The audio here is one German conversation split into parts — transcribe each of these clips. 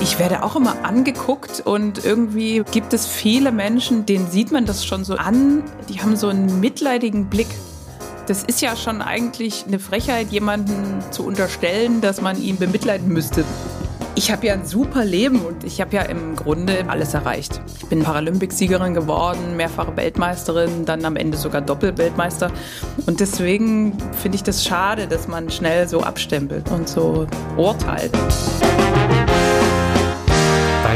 Ich werde auch immer angeguckt und irgendwie gibt es viele Menschen, denen sieht man das schon so an, die haben so einen mitleidigen Blick. Das ist ja schon eigentlich eine Frechheit, jemanden zu unterstellen, dass man ihn bemitleiden müsste. Ich habe ja ein super Leben und ich habe ja im Grunde alles erreicht. Ich bin Paralympicsiegerin geworden, mehrfache Weltmeisterin, dann am Ende sogar Doppelweltmeister. Und deswegen finde ich das schade, dass man schnell so abstempelt und so urteilt.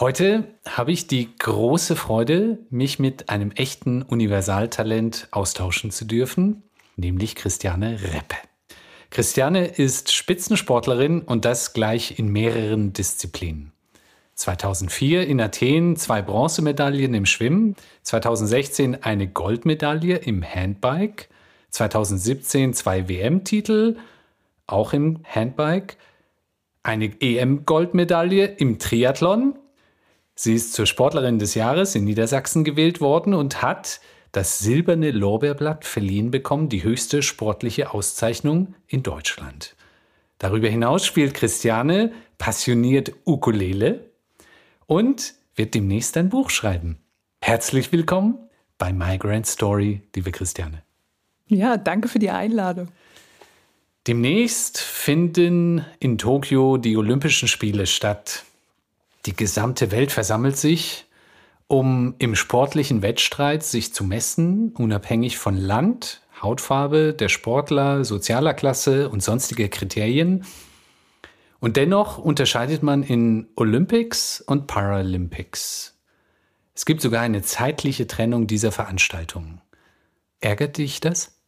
Heute habe ich die große Freude, mich mit einem echten Universaltalent austauschen zu dürfen, nämlich Christiane Reppe. Christiane ist Spitzensportlerin und das gleich in mehreren Disziplinen. 2004 in Athen zwei Bronzemedaillen im Schwimmen, 2016 eine Goldmedaille im Handbike, 2017 zwei WM-Titel, auch im Handbike, eine EM-Goldmedaille im Triathlon. Sie ist zur Sportlerin des Jahres in Niedersachsen gewählt worden und hat das Silberne Lorbeerblatt verliehen bekommen, die höchste sportliche Auszeichnung in Deutschland. Darüber hinaus spielt Christiane passioniert Ukulele und wird demnächst ein Buch schreiben. Herzlich willkommen bei My Grand Story, liebe Christiane. Ja, danke für die Einladung. Demnächst finden in Tokio die Olympischen Spiele statt. Die gesamte Welt versammelt sich um im sportlichen Wettstreit sich zu messen, unabhängig von Land, Hautfarbe, der Sportler, sozialer Klasse und sonstige Kriterien. Und dennoch unterscheidet man in Olympics und Paralympics. Es gibt sogar eine zeitliche Trennung dieser Veranstaltungen. Ärgert dich das?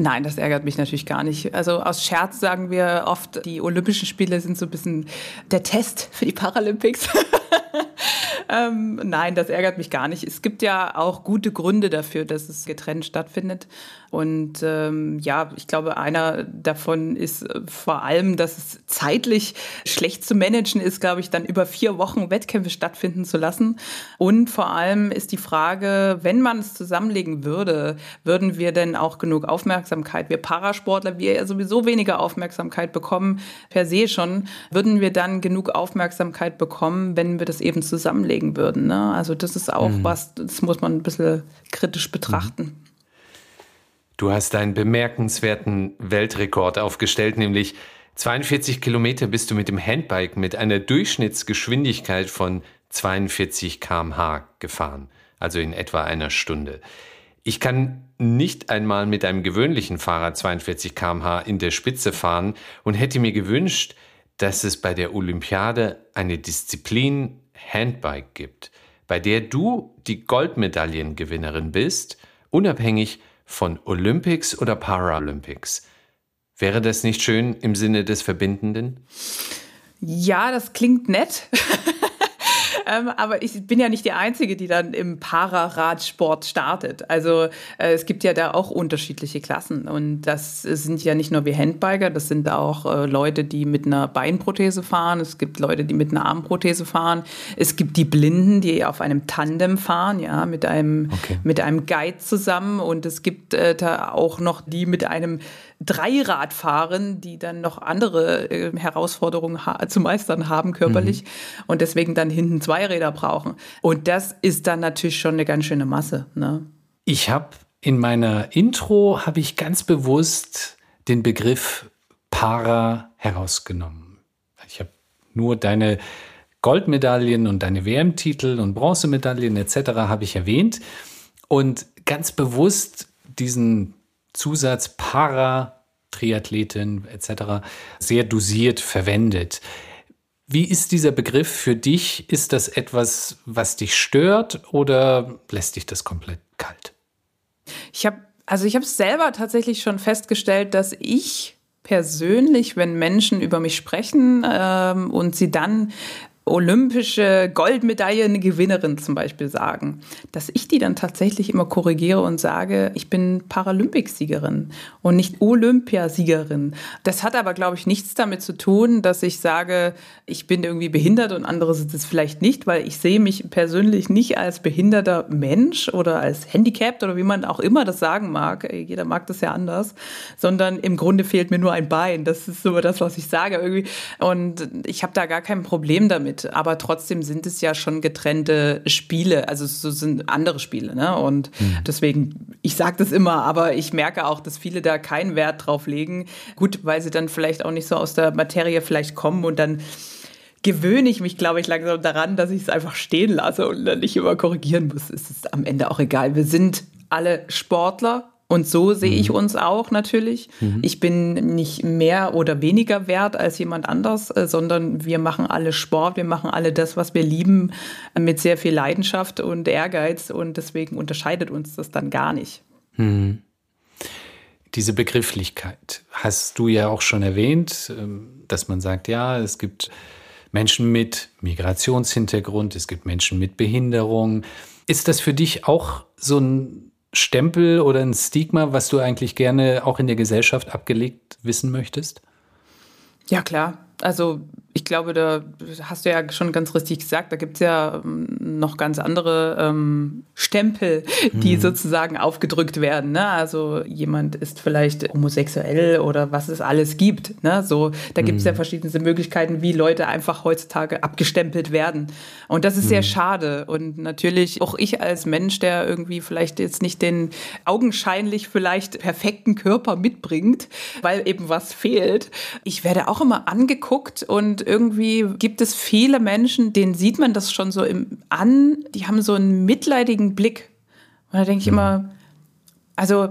Nein, das ärgert mich natürlich gar nicht. Also aus Scherz sagen wir oft, die Olympischen Spiele sind so ein bisschen der Test für die Paralympics. ähm, nein, das ärgert mich gar nicht. Es gibt ja auch gute Gründe dafür, dass es getrennt stattfindet. Und ähm, ja, ich glaube, einer davon ist äh, vor allem, dass es zeitlich schlecht zu managen ist, glaube ich, dann über vier Wochen Wettkämpfe stattfinden zu lassen. Und vor allem ist die Frage, wenn man es zusammenlegen würde, würden wir denn auch genug Aufmerksamkeit? Wir Parasportler, wir ja sowieso weniger Aufmerksamkeit bekommen, per se schon, würden wir dann genug Aufmerksamkeit bekommen, wenn wir das eben zusammenlegen würden? Ne? Also das ist auch mhm. was, das muss man ein bisschen kritisch betrachten. Mhm. Du hast einen bemerkenswerten Weltrekord aufgestellt, nämlich 42 Kilometer bist du mit dem Handbike mit einer Durchschnittsgeschwindigkeit von 42 km/h gefahren, also in etwa einer Stunde. Ich kann nicht einmal mit einem gewöhnlichen Fahrrad 42 km/h in der Spitze fahren und hätte mir gewünscht, dass es bei der Olympiade eine Disziplin Handbike gibt, bei der du die Goldmedaillengewinnerin bist, unabhängig von Olympics oder Paralympics. Wäre das nicht schön im Sinne des Verbindenden? Ja, das klingt nett. Ähm, aber ich bin ja nicht die Einzige, die dann im Pararadsport startet. Also äh, es gibt ja da auch unterschiedliche Klassen. Und das sind ja nicht nur wie Handbiker, das sind auch äh, Leute, die mit einer Beinprothese fahren. Es gibt Leute, die mit einer Armprothese fahren. Es gibt die Blinden, die auf einem Tandem fahren, ja, mit einem, okay. mit einem Guide zusammen. Und es gibt äh, da auch noch die mit einem Dreirad fahren, die dann noch andere äh, Herausforderungen zu meistern haben körperlich mhm. und deswegen dann hinten Zweiräder brauchen. Und das ist dann natürlich schon eine ganz schöne Masse. Ne? Ich habe in meiner Intro habe ich ganz bewusst den Begriff Para herausgenommen. Ich habe nur deine Goldmedaillen und deine WM-Titel und Bronzemedaillen etc. habe ich erwähnt und ganz bewusst diesen Zusatz Para, Triathletin etc. sehr dosiert verwendet. Wie ist dieser Begriff für dich? Ist das etwas, was dich stört oder lässt dich das komplett kalt? Ich habe also ich habe selber tatsächlich schon festgestellt, dass ich persönlich, wenn Menschen über mich sprechen ähm, und sie dann olympische Goldmedaillengewinnerin zum Beispiel sagen, dass ich die dann tatsächlich immer korrigiere und sage, ich bin Paralympicsiegerin und nicht Olympiasiegerin. Das hat aber, glaube ich, nichts damit zu tun, dass ich sage, ich bin irgendwie behindert und andere sind es vielleicht nicht, weil ich sehe mich persönlich nicht als behinderter Mensch oder als handicapped oder wie man auch immer das sagen mag. Jeder mag das ja anders, sondern im Grunde fehlt mir nur ein Bein. Das ist so das, was ich sage irgendwie. Und ich habe da gar kein Problem damit mit. Aber trotzdem sind es ja schon getrennte Spiele. Also so sind andere Spiele. Ne? Und mhm. deswegen, ich sage das immer, aber ich merke auch, dass viele da keinen Wert drauf legen. Gut, weil sie dann vielleicht auch nicht so aus der Materie vielleicht kommen und dann gewöhne ich mich, glaube ich, langsam daran, dass ich es einfach stehen lasse und dann nicht immer korrigieren muss. Es ist am Ende auch egal. Wir sind alle Sportler und so sehe ich mhm. uns auch natürlich. Mhm. Ich bin nicht mehr oder weniger wert als jemand anders, äh, sondern wir machen alle Sport, wir machen alle das, was wir lieben, äh, mit sehr viel Leidenschaft und Ehrgeiz. Und deswegen unterscheidet uns das dann gar nicht. Mhm. Diese Begrifflichkeit hast du ja auch schon erwähnt, ähm, dass man sagt, ja, es gibt Menschen mit Migrationshintergrund, es gibt Menschen mit Behinderung. Ist das für dich auch so ein Stempel oder ein Stigma, was du eigentlich gerne auch in der Gesellschaft abgelegt wissen möchtest? Ja, klar. Also ich glaube, da hast du ja schon ganz richtig gesagt, da gibt es ja ähm, noch ganz andere ähm, Stempel, die mhm. sozusagen aufgedrückt werden. Ne? Also jemand ist vielleicht homosexuell oder was es alles gibt. Ne? So, da gibt es mhm. ja verschiedene Möglichkeiten, wie Leute einfach heutzutage abgestempelt werden. Und das ist mhm. sehr schade. Und natürlich auch ich als Mensch, der irgendwie vielleicht jetzt nicht den augenscheinlich vielleicht perfekten Körper mitbringt, weil eben was fehlt. Ich werde auch immer angeguckt und irgendwie gibt es viele Menschen, denen sieht man das schon so im, an, die haben so einen mitleidigen Blick. Und da denke ich mhm. immer, also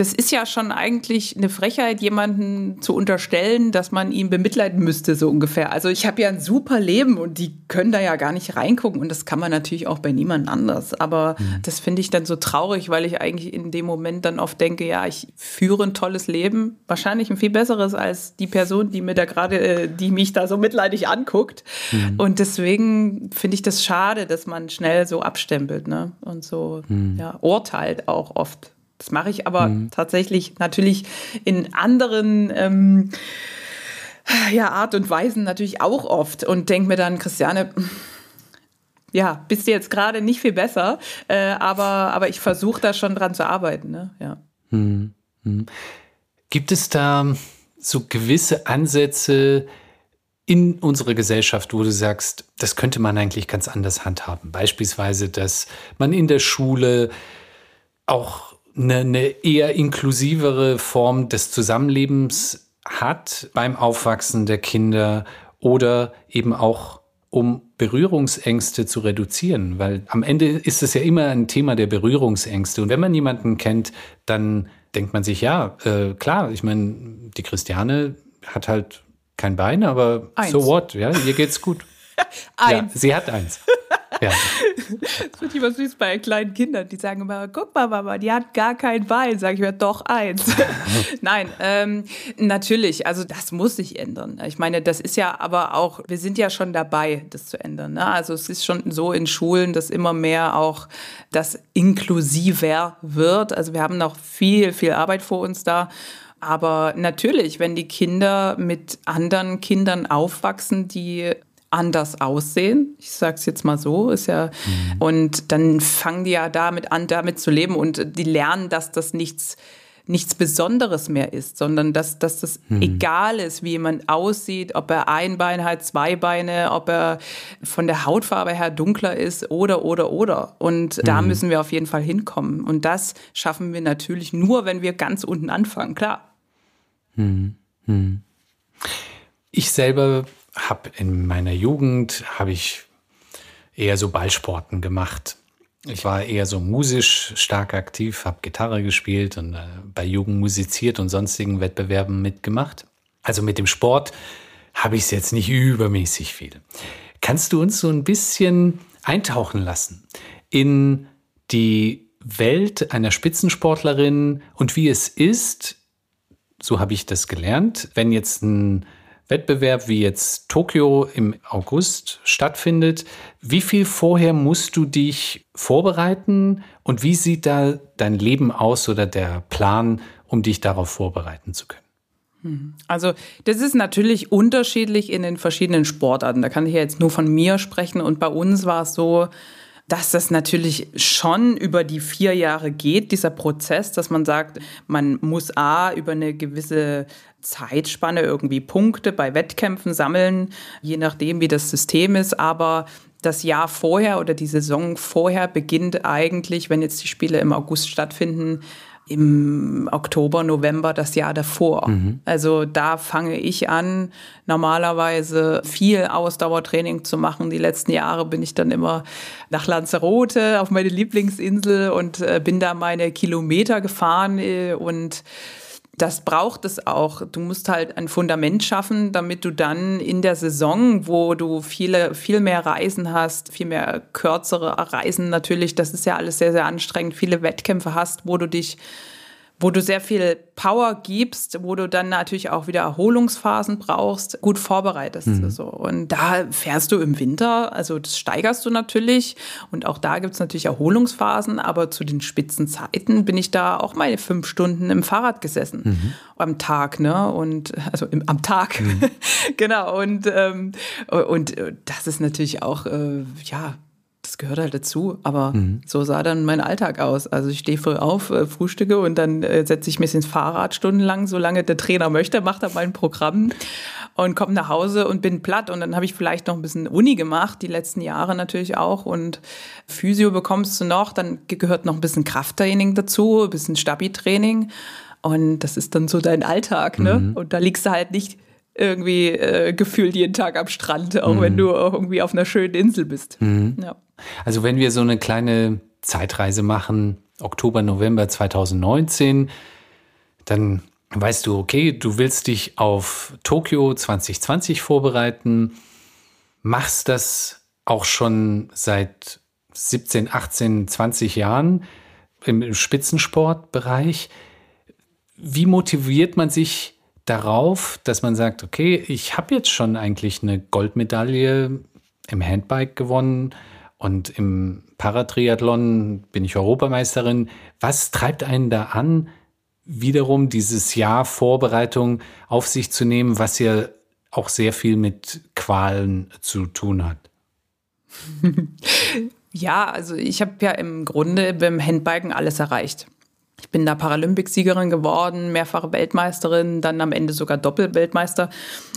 das ist ja schon eigentlich eine Frechheit, jemanden zu unterstellen, dass man ihn bemitleiden müsste, so ungefähr. Also ich habe ja ein super Leben und die können da ja gar nicht reingucken und das kann man natürlich auch bei niemand anders. Aber mhm. das finde ich dann so traurig, weil ich eigentlich in dem Moment dann oft denke, ja, ich führe ein tolles Leben, wahrscheinlich ein viel besseres als die Person, die mir da gerade, äh, die mich da so mitleidig anguckt. Mhm. Und deswegen finde ich das schade, dass man schnell so abstempelt, ne? Und so mhm. ja, urteilt auch oft. Das mache ich aber mhm. tatsächlich natürlich in anderen ähm, ja, Art und Weisen natürlich auch oft und denke mir dann, Christiane, ja, bist du jetzt gerade nicht viel besser, äh, aber, aber ich versuche da schon dran zu arbeiten. Ne? Ja. Mhm. Mhm. Gibt es da so gewisse Ansätze in unserer Gesellschaft, wo du sagst, das könnte man eigentlich ganz anders handhaben? Beispielsweise, dass man in der Schule auch eine, eine eher inklusivere Form des Zusammenlebens hat beim Aufwachsen der Kinder oder eben auch um Berührungsängste zu reduzieren, weil am Ende ist es ja immer ein Thema der Berührungsängste. Und wenn man jemanden kennt, dann denkt man sich, ja, äh, klar, ich meine, die Christiane hat halt kein Bein, aber eins. so what, ja, ihr geht's gut. eins. Ja, sie hat eins. Ja. Das wird immer süß bei kleinen Kindern, die sagen immer, guck mal, Mama, die hat gar kein Bein. Sag ich mir, doch eins. Nein, ähm, natürlich, also das muss sich ändern. Ich meine, das ist ja aber auch, wir sind ja schon dabei, das zu ändern. Ne? Also es ist schon so in Schulen, dass immer mehr auch das inklusiver wird. Also wir haben noch viel, viel Arbeit vor uns da. Aber natürlich, wenn die Kinder mit anderen Kindern aufwachsen, die anders aussehen. Ich sage es jetzt mal so, ist ja mhm. und dann fangen die ja damit an, damit zu leben und die lernen, dass das nichts nichts Besonderes mehr ist, sondern dass, dass das mhm. egal ist, wie jemand aussieht, ob er ein Bein hat, zwei Beine, ob er von der Hautfarbe her dunkler ist oder, oder, oder. Und mhm. da müssen wir auf jeden Fall hinkommen. Und das schaffen wir natürlich nur, wenn wir ganz unten anfangen, klar. Mhm. mhm. Ich selber habe in meiner Jugend habe ich eher so Ballsporten gemacht. Ich war eher so musisch stark aktiv, habe Gitarre gespielt und äh, bei Jugend musiziert und sonstigen Wettbewerben mitgemacht. Also mit dem Sport habe ich es jetzt nicht übermäßig viel. Kannst du uns so ein bisschen eintauchen lassen in die Welt einer Spitzensportlerin und wie es ist, so habe ich das gelernt, wenn jetzt ein Wettbewerb wie jetzt Tokio im August stattfindet, wie viel vorher musst du dich vorbereiten und wie sieht da dein Leben aus oder der Plan, um dich darauf vorbereiten zu können? Hm. Also das ist natürlich unterschiedlich in den verschiedenen Sportarten. Da kann ich jetzt nur von mir sprechen und bei uns war es so, dass das natürlich schon über die vier Jahre geht, dieser Prozess, dass man sagt, man muss A über eine gewisse Zeitspanne irgendwie Punkte bei Wettkämpfen sammeln, je nachdem, wie das System ist, aber das Jahr vorher oder die Saison vorher beginnt eigentlich, wenn jetzt die Spiele im August stattfinden, im Oktober, November das Jahr davor. Mhm. Also da fange ich an, normalerweise viel Ausdauertraining zu machen. Die letzten Jahre bin ich dann immer nach Lanzarote auf meine Lieblingsinsel und äh, bin da meine Kilometer gefahren äh, und das braucht es auch. Du musst halt ein Fundament schaffen, damit du dann in der Saison, wo du viele, viel mehr Reisen hast, viel mehr kürzere Reisen natürlich, das ist ja alles sehr, sehr anstrengend, viele Wettkämpfe hast, wo du dich wo du sehr viel Power gibst, wo du dann natürlich auch wieder Erholungsphasen brauchst, gut vorbereitest. Mhm. So. Und da fährst du im Winter, also das steigerst du natürlich. Und auch da gibt es natürlich Erholungsphasen, aber zu den Spitzenzeiten bin ich da auch meine fünf Stunden im Fahrrad gesessen. Mhm. Am Tag, ne? Und also im, am Tag. Mhm. genau. Und, ähm, und das ist natürlich auch, äh, ja, gehört halt dazu. Aber mhm. so sah dann mein Alltag aus. Also ich stehe früh auf, äh, frühstücke und dann äh, setze ich mich ins Fahrrad stundenlang, solange der Trainer möchte, macht er mein Programm und komme nach Hause und bin platt. Und dann habe ich vielleicht noch ein bisschen Uni gemacht, die letzten Jahre natürlich auch. Und Physio bekommst du noch, dann gehört noch ein bisschen Krafttraining dazu, ein bisschen Stabi-Training. Und das ist dann so dein Alltag, ne? Mhm. Und da liegst du halt nicht irgendwie äh, gefühlt jeden Tag am Strand, auch mhm. wenn du irgendwie auf einer schönen Insel bist. Mhm. Ja. Also wenn wir so eine kleine Zeitreise machen, Oktober, November 2019, dann weißt du, okay, du willst dich auf Tokio 2020 vorbereiten, machst das auch schon seit 17, 18, 20 Jahren im Spitzensportbereich. Wie motiviert man sich darauf, dass man sagt, okay, ich habe jetzt schon eigentlich eine Goldmedaille im Handbike gewonnen und im Paratriathlon bin ich Europameisterin. Was treibt einen da an, wiederum dieses Jahr Vorbereitung auf sich zu nehmen, was ja auch sehr viel mit Qualen zu tun hat? Ja, also ich habe ja im Grunde beim Handbiken alles erreicht. Ich bin da Paralympicsiegerin geworden, mehrfache Weltmeisterin, dann am Ende sogar Doppelweltmeister.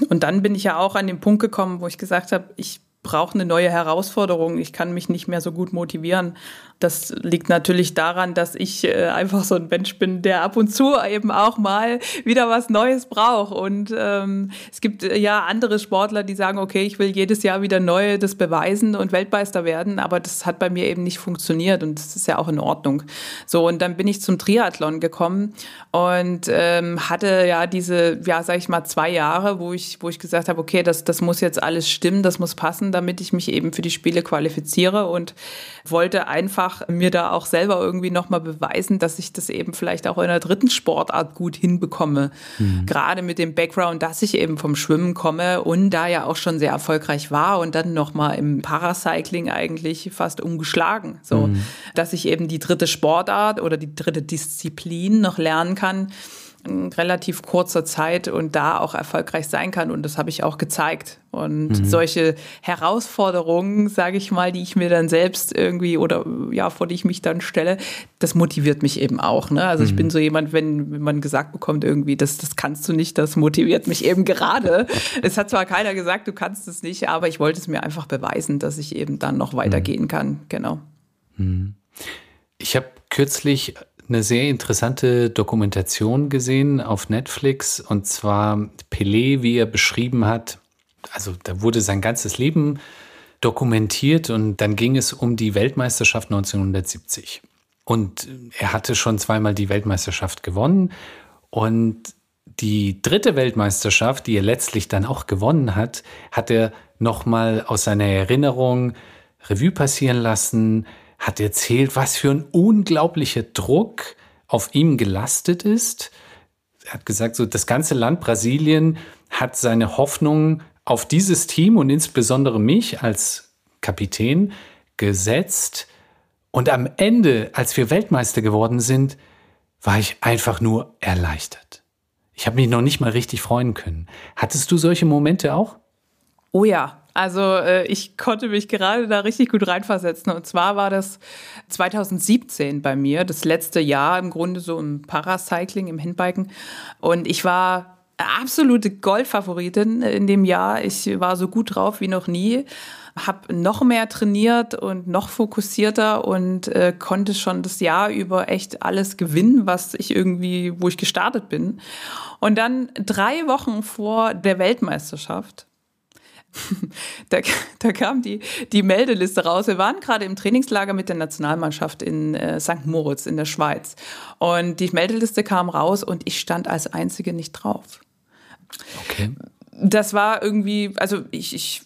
Und dann bin ich ja auch an den Punkt gekommen, wo ich gesagt habe, ich brauche eine neue Herausforderung. Ich kann mich nicht mehr so gut motivieren. Das liegt natürlich daran, dass ich äh, einfach so ein Mensch bin, der ab und zu eben auch mal wieder was Neues braucht. Und ähm, es gibt äh, ja andere Sportler, die sagen, okay, ich will jedes Jahr wieder neu das beweisen und Weltmeister werden. Aber das hat bei mir eben nicht funktioniert und das ist ja auch in Ordnung. So, und dann bin ich zum Triathlon gekommen und ähm, hatte ja diese, ja, sag ich mal, zwei Jahre, wo ich, wo ich gesagt habe, okay, das, das muss jetzt alles stimmen, das muss passen, damit ich mich eben für die Spiele qualifiziere und wollte einfach mir da auch selber irgendwie nochmal beweisen, dass ich das eben vielleicht auch in einer dritten Sportart gut hinbekomme. Mhm. Gerade mit dem Background, dass ich eben vom Schwimmen komme und da ja auch schon sehr erfolgreich war und dann nochmal im Paracycling eigentlich fast umgeschlagen. So, mhm. dass ich eben die dritte Sportart oder die dritte Disziplin noch lernen kann in relativ kurzer Zeit und da auch erfolgreich sein kann. Und das habe ich auch gezeigt. Und mhm. solche Herausforderungen, sage ich mal, die ich mir dann selbst irgendwie oder ja, vor die ich mich dann stelle, das motiviert mich eben auch. Ne? Also mhm. ich bin so jemand, wenn, wenn man gesagt bekommt, irgendwie, das, das kannst du nicht, das motiviert mich eben gerade. es hat zwar keiner gesagt, du kannst es nicht, aber ich wollte es mir einfach beweisen, dass ich eben dann noch weitergehen mhm. kann. Genau. Mhm. Ich habe kürzlich eine sehr interessante Dokumentation gesehen auf Netflix und zwar Pelé, wie er beschrieben hat. Also da wurde sein ganzes Leben dokumentiert und dann ging es um die Weltmeisterschaft 1970. Und er hatte schon zweimal die Weltmeisterschaft gewonnen und die dritte Weltmeisterschaft, die er letztlich dann auch gewonnen hat, hat er nochmal aus seiner Erinnerung Revue passieren lassen, hat erzählt, was für ein unglaublicher Druck auf ihm gelastet ist. er hat gesagt, so das ganze Land Brasilien hat seine Hoffnung auf dieses Team und insbesondere mich als Kapitän gesetzt. Und am Ende, als wir Weltmeister geworden sind, war ich einfach nur erleichtert. Ich habe mich noch nicht mal richtig freuen können. Hattest du solche Momente auch? Oh ja, also äh, ich konnte mich gerade da richtig gut reinversetzen. Und zwar war das 2017 bei mir, das letzte Jahr im Grunde so im Paracycling, im Handbiken. Und ich war absolute Goldfavoritin in dem Jahr. Ich war so gut drauf wie noch nie habe noch mehr trainiert und noch fokussierter und äh, konnte schon das Jahr über echt alles gewinnen, was ich irgendwie, wo ich gestartet bin. Und dann drei Wochen vor der Weltmeisterschaft da, da, kam die, die Meldeliste raus. Wir waren gerade im Trainingslager mit der Nationalmannschaft in äh, St. Moritz in der Schweiz. Und die Meldeliste kam raus und ich stand als Einzige nicht drauf. Okay das war irgendwie, also ich, ich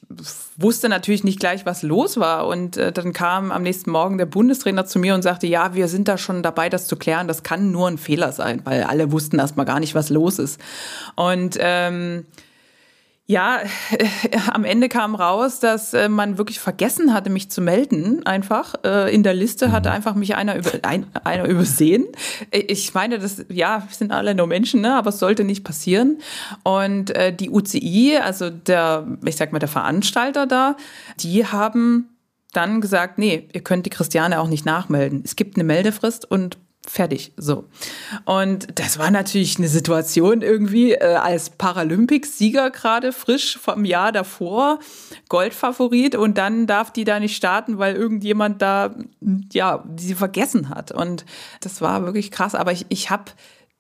wusste natürlich nicht gleich, was los war. Und äh, dann kam am nächsten Morgen der Bundestrainer zu mir und sagte, ja, wir sind da schon dabei, das zu klären. Das kann nur ein Fehler sein, weil alle wussten erst mal gar nicht, was los ist. Und ähm, ja, äh, am Ende kam raus, dass äh, man wirklich vergessen hatte, mich zu melden. Einfach äh, in der Liste hatte mhm. einfach mich einer über ein, einer übersehen. Ich meine, das ja sind alle nur Menschen, ne? Aber es sollte nicht passieren. Und äh, die UCI, also der, ich sag mal der Veranstalter da, die haben dann gesagt, nee, ihr könnt die Christiane auch nicht nachmelden. Es gibt eine Meldefrist und fertig. So. Und das war natürlich eine Situation irgendwie äh, als Paralympics-Sieger gerade frisch vom Jahr davor, Goldfavorit und dann darf die da nicht starten, weil irgendjemand da, ja, sie vergessen hat. Und das war wirklich krass. Aber ich, ich habe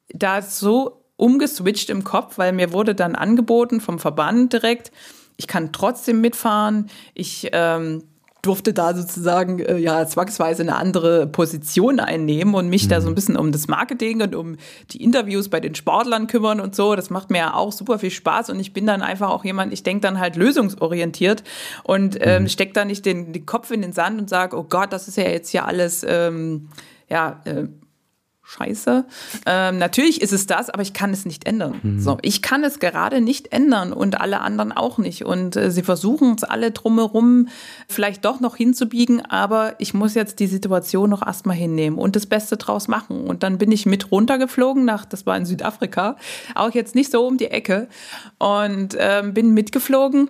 da so umgeswitcht im Kopf, weil mir wurde dann angeboten vom Verband direkt, ich kann trotzdem mitfahren. Ich ähm, durfte da sozusagen äh, ja zwangsweise eine andere Position einnehmen und mich mhm. da so ein mhm. bisschen um das Marketing und um die Interviews bei den Sportlern kümmern und so. Das macht mir ja auch super viel Spaß und ich bin dann einfach auch jemand, ich denke dann halt lösungsorientiert und ähm, mhm. steck da nicht den, den Kopf in den Sand und sage, oh Gott, das ist ja jetzt hier alles ähm, ja äh, scheiße. Ähm, natürlich ist es das, aber ich kann es nicht ändern. Mhm. So, ich kann es gerade nicht ändern und alle anderen auch nicht. Und äh, sie versuchen es alle drumherum vielleicht doch noch hinzubiegen, aber ich muss jetzt die Situation noch erstmal hinnehmen und das Beste draus machen. Und dann bin ich mit runtergeflogen nach, das war in Südafrika, auch jetzt nicht so um die Ecke und ähm, bin mitgeflogen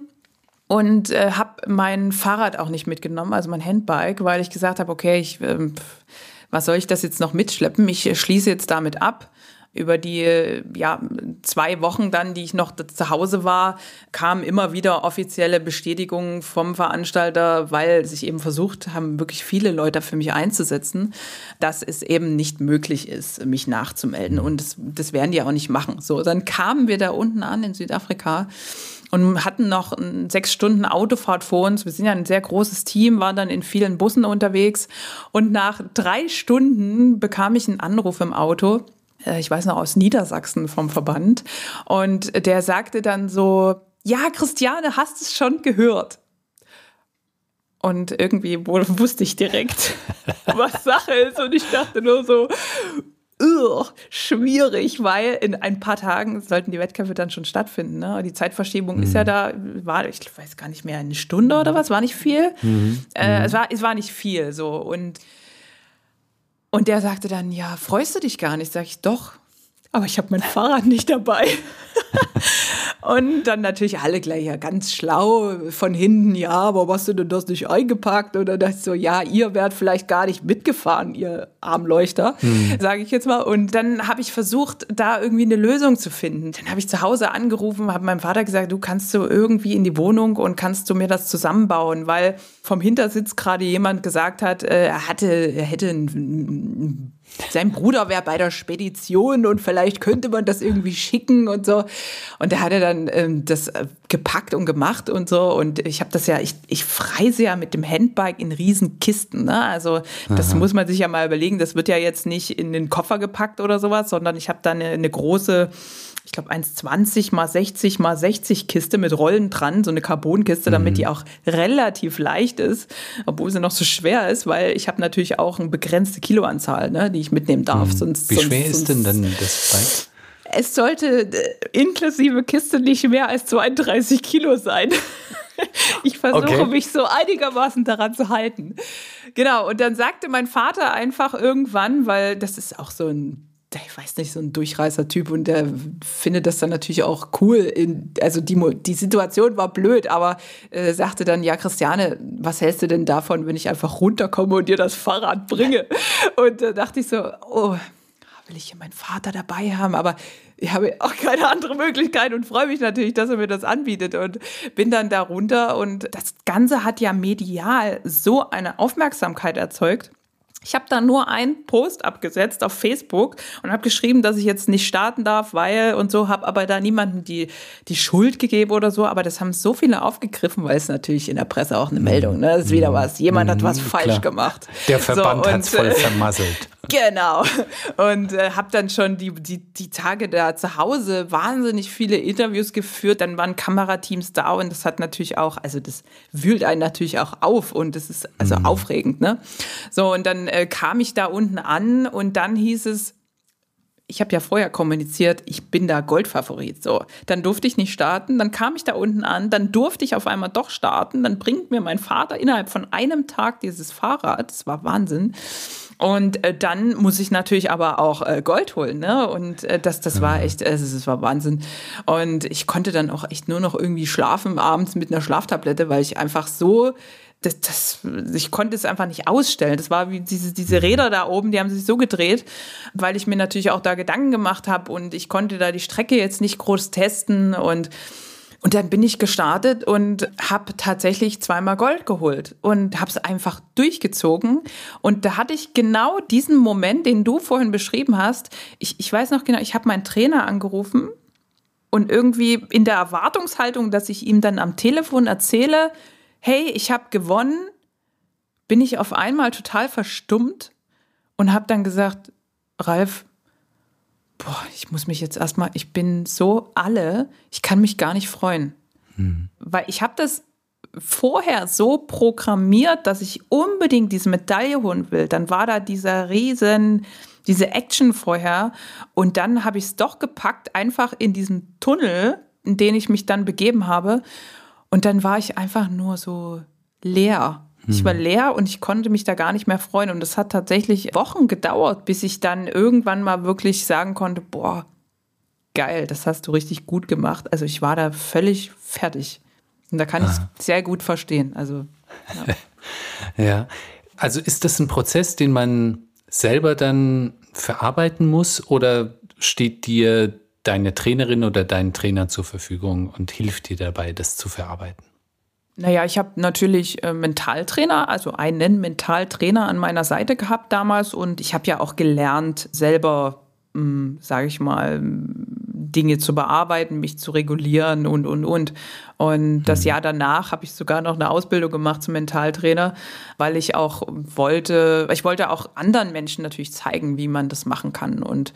und äh, habe mein Fahrrad auch nicht mitgenommen, also mein Handbike, weil ich gesagt habe, okay, ich äh, was soll ich das jetzt noch mitschleppen? Ich schließe jetzt damit ab. Über die ja, zwei Wochen dann, die ich noch zu Hause war, kamen immer wieder offizielle Bestätigungen vom Veranstalter, weil sich eben versucht haben, wirklich viele Leute für mich einzusetzen, dass es eben nicht möglich ist, mich nachzumelden. Und das, das werden die auch nicht machen. So, dann kamen wir da unten an in Südafrika und hatten noch sechs Stunden Autofahrt vor uns. Wir sind ja ein sehr großes Team, waren dann in vielen Bussen unterwegs. Und nach drei Stunden bekam ich einen Anruf im Auto. Äh, ich weiß noch aus Niedersachsen vom Verband. Und der sagte dann so, ja, Christiane, hast es schon gehört? Und irgendwie wusste ich direkt, was Sache ist. Und ich dachte nur so, Ugh, schwierig, weil in ein paar Tagen sollten die Wettkämpfe dann schon stattfinden. Ne? Die Zeitverschiebung mhm. ist ja mhm. da, war, ich weiß gar nicht mehr, eine Stunde oder was, war nicht viel. Mhm. Äh, es, war, es war nicht viel so. Und, und der sagte dann, ja, freust du dich gar nicht? Sag ich, doch, aber ich habe mein Fahrrad nicht dabei. und dann natürlich alle gleich ja ganz schlau von hinten, ja, aber hast du denn das nicht eingepackt? Oder das so, ja, ihr wärt vielleicht gar nicht mitgefahren, ihr Armleuchter, mhm. sage ich jetzt mal. Und dann habe ich versucht, da irgendwie eine Lösung zu finden. Dann habe ich zu Hause angerufen, habe meinem Vater gesagt, du kannst du irgendwie in die Wohnung und kannst du mir das zusammenbauen, weil vom Hintersitz gerade jemand gesagt hat, äh, er hatte, er hätte ein sein Bruder wäre bei der Spedition und vielleicht könnte man das irgendwie schicken und so. Und da hat er dann ähm, das äh, gepackt und gemacht und so. Und ich habe das ja, ich, ich freise ja mit dem Handbike in Riesenkisten. Ne? Also das Aha. muss man sich ja mal überlegen. Das wird ja jetzt nicht in den Koffer gepackt oder sowas, sondern ich habe da eine, eine große ich glaube, 1,20 mal 60 mal 60 Kiste mit Rollen dran, so eine Carbonkiste, damit mhm. die auch relativ leicht ist, obwohl sie noch so schwer ist, weil ich habe natürlich auch eine begrenzte Kiloanzahl, ne, die ich mitnehmen darf. Mhm. Sonst, Wie schwer sonst, ist denn dann das Bike? es sollte äh, inklusive Kiste nicht mehr als 32 Kilo sein. Ich versuche okay. mich so einigermaßen daran zu halten. Genau, und dann sagte mein Vater einfach irgendwann, weil das ist auch so ein ich weiß nicht, so ein Durchreißer-Typ und der findet das dann natürlich auch cool. In, also die, die Situation war blöd, aber äh, sagte dann, ja, Christiane, was hältst du denn davon, wenn ich einfach runterkomme und dir das Fahrrad bringe? Und da äh, dachte ich so, oh, will ich hier meinen Vater dabei haben, aber ich habe auch keine andere Möglichkeit und freue mich natürlich, dass er mir das anbietet und bin dann da runter und das Ganze hat ja medial so eine Aufmerksamkeit erzeugt ich habe da nur einen Post abgesetzt auf Facebook und habe geschrieben, dass ich jetzt nicht starten darf, weil und so, habe aber da niemandem die, die Schuld gegeben oder so. Aber das haben so viele aufgegriffen, weil es natürlich in der Presse auch eine Meldung, ne? Das ist wieder was. Jemand hat was mhm, falsch Klar. gemacht. Der Verband so, hat es voll äh, vermasselt. Genau. Und äh, habe dann schon die, die, die Tage da zu Hause wahnsinnig viele Interviews geführt. Dann waren Kamerateams da und das hat natürlich auch, also das wühlt einen natürlich auch auf und das ist also mhm. aufregend, ne? So, und dann äh, kam ich da unten an und dann hieß es, ich habe ja vorher kommuniziert, ich bin da Goldfavorit. So, dann durfte ich nicht starten, dann kam ich da unten an, dann durfte ich auf einmal doch starten, dann bringt mir mein Vater innerhalb von einem Tag dieses Fahrrad, das war Wahnsinn. Und äh, dann muss ich natürlich aber auch äh, Gold holen, ne? Und äh, das, das war echt, also das war Wahnsinn. Und ich konnte dann auch echt nur noch irgendwie schlafen abends mit einer Schlaftablette, weil ich einfach so das, das, ich konnte es einfach nicht ausstellen. Das war wie diese, diese Räder da oben, die haben sich so gedreht, weil ich mir natürlich auch da Gedanken gemacht habe und ich konnte da die Strecke jetzt nicht groß testen und und dann bin ich gestartet und habe tatsächlich zweimal Gold geholt und habe es einfach durchgezogen. Und da hatte ich genau diesen Moment, den du vorhin beschrieben hast. Ich, ich weiß noch genau, ich habe meinen Trainer angerufen und irgendwie in der Erwartungshaltung, dass ich ihm dann am Telefon erzähle, hey, ich habe gewonnen, bin ich auf einmal total verstummt und habe dann gesagt, Ralf, boah, ich muss mich jetzt erstmal, ich bin so alle, ich kann mich gar nicht freuen. Hm. Weil ich habe das vorher so programmiert, dass ich unbedingt diese Medaille holen will. Dann war da dieser riesen, diese Action vorher. Und dann habe ich es doch gepackt, einfach in diesem Tunnel, in den ich mich dann begeben habe. Und dann war ich einfach nur so leer. Ich war hm. leer und ich konnte mich da gar nicht mehr freuen. Und es hat tatsächlich Wochen gedauert, bis ich dann irgendwann mal wirklich sagen konnte, boah, geil, das hast du richtig gut gemacht. Also ich war da völlig fertig. Und da kann ich es ah. sehr gut verstehen. Also ja. ja. Also ist das ein Prozess, den man selber dann verarbeiten muss oder steht dir deine Trainerin oder dein Trainer zur Verfügung und hilft dir dabei, das zu verarbeiten? Naja, ich habe natürlich äh, Mentaltrainer, also einen Mentaltrainer an meiner Seite gehabt damals und ich habe ja auch gelernt, selber, hm, sage ich mal, Dinge zu bearbeiten, mich zu regulieren und, und, und. Und das mhm. Jahr danach habe ich sogar noch eine Ausbildung gemacht zum Mentaltrainer, weil ich auch wollte, ich wollte auch anderen Menschen natürlich zeigen, wie man das machen kann. Und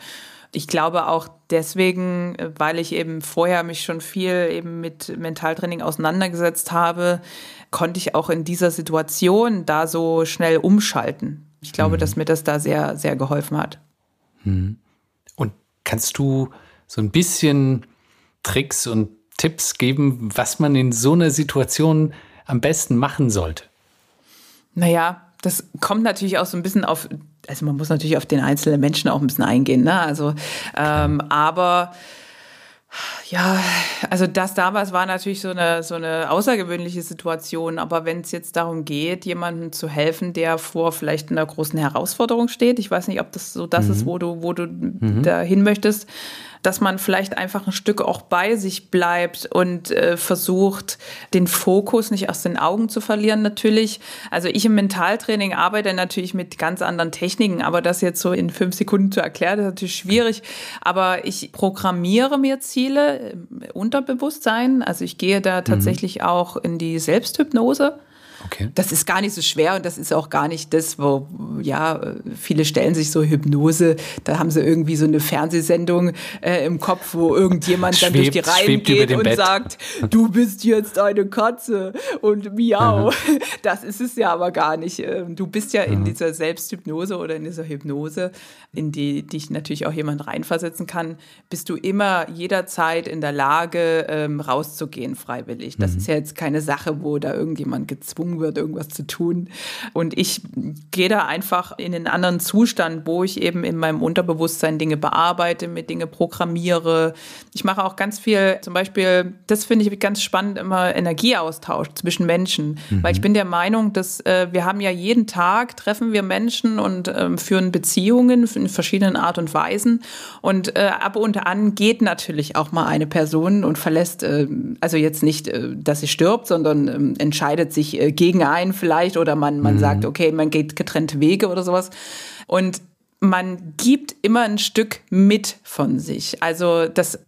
ich glaube auch deswegen, weil ich eben vorher mich schon viel eben mit Mentaltraining auseinandergesetzt habe, konnte ich auch in dieser Situation da so schnell umschalten. Ich glaube, mhm. dass mir das da sehr, sehr geholfen hat. Mhm. Und kannst du so ein bisschen Tricks und Tipps geben, was man in so einer Situation am besten machen sollte? Naja, das kommt natürlich auch so ein bisschen auf also man muss natürlich auf den einzelnen Menschen auch ein bisschen eingehen, ne? Also, ähm, aber ja, also das damals war natürlich so eine, so eine außergewöhnliche Situation. Aber wenn es jetzt darum geht, jemandem zu helfen, der vor vielleicht einer großen Herausforderung steht, ich weiß nicht, ob das so das mhm. ist, wo du, wo du mhm. dahin möchtest, dass man vielleicht einfach ein Stück auch bei sich bleibt und äh, versucht, den Fokus nicht aus den Augen zu verlieren natürlich. Also ich im Mentaltraining arbeite natürlich mit ganz anderen Techniken, aber das jetzt so in fünf Sekunden zu erklären, ist natürlich schwierig. Aber ich programmiere mir Ziele, Unterbewusstsein. Also ich gehe da mhm. tatsächlich mhm. auch in die Selbsthypnose Okay. Das ist gar nicht so schwer und das ist auch gar nicht das, wo, ja, viele stellen sich so Hypnose, da haben sie irgendwie so eine Fernsehsendung äh, im Kopf, wo irgendjemand schwebt, dann durch die Reihen geht und Bett. sagt, du bist jetzt eine Katze und miau. Mhm. Das ist es ja aber gar nicht. Ähm, du bist ja mhm. in dieser Selbsthypnose oder in dieser Hypnose, in die dich natürlich auch jemand reinversetzen kann, bist du immer jederzeit in der Lage, ähm, rauszugehen freiwillig. Das mhm. ist ja jetzt keine Sache, wo da irgendjemand gezwungen wird, irgendwas zu tun. Und ich gehe da einfach in einen anderen Zustand, wo ich eben in meinem Unterbewusstsein Dinge bearbeite, mit Dinge programmiere. Ich mache auch ganz viel, zum Beispiel, das finde ich ganz spannend, immer Energieaustausch zwischen Menschen. Mhm. Weil ich bin der Meinung, dass äh, wir haben ja jeden Tag, treffen wir Menschen und ähm, führen Beziehungen in verschiedenen Art und Weisen. Und äh, ab und an geht natürlich auch mal eine Person und verlässt, äh, also jetzt nicht, äh, dass sie stirbt, sondern ähm, entscheidet sich äh, gegen einen vielleicht oder man, man mhm. sagt, okay, man geht getrennte Wege oder sowas. Und man gibt immer ein Stück mit von sich. Also das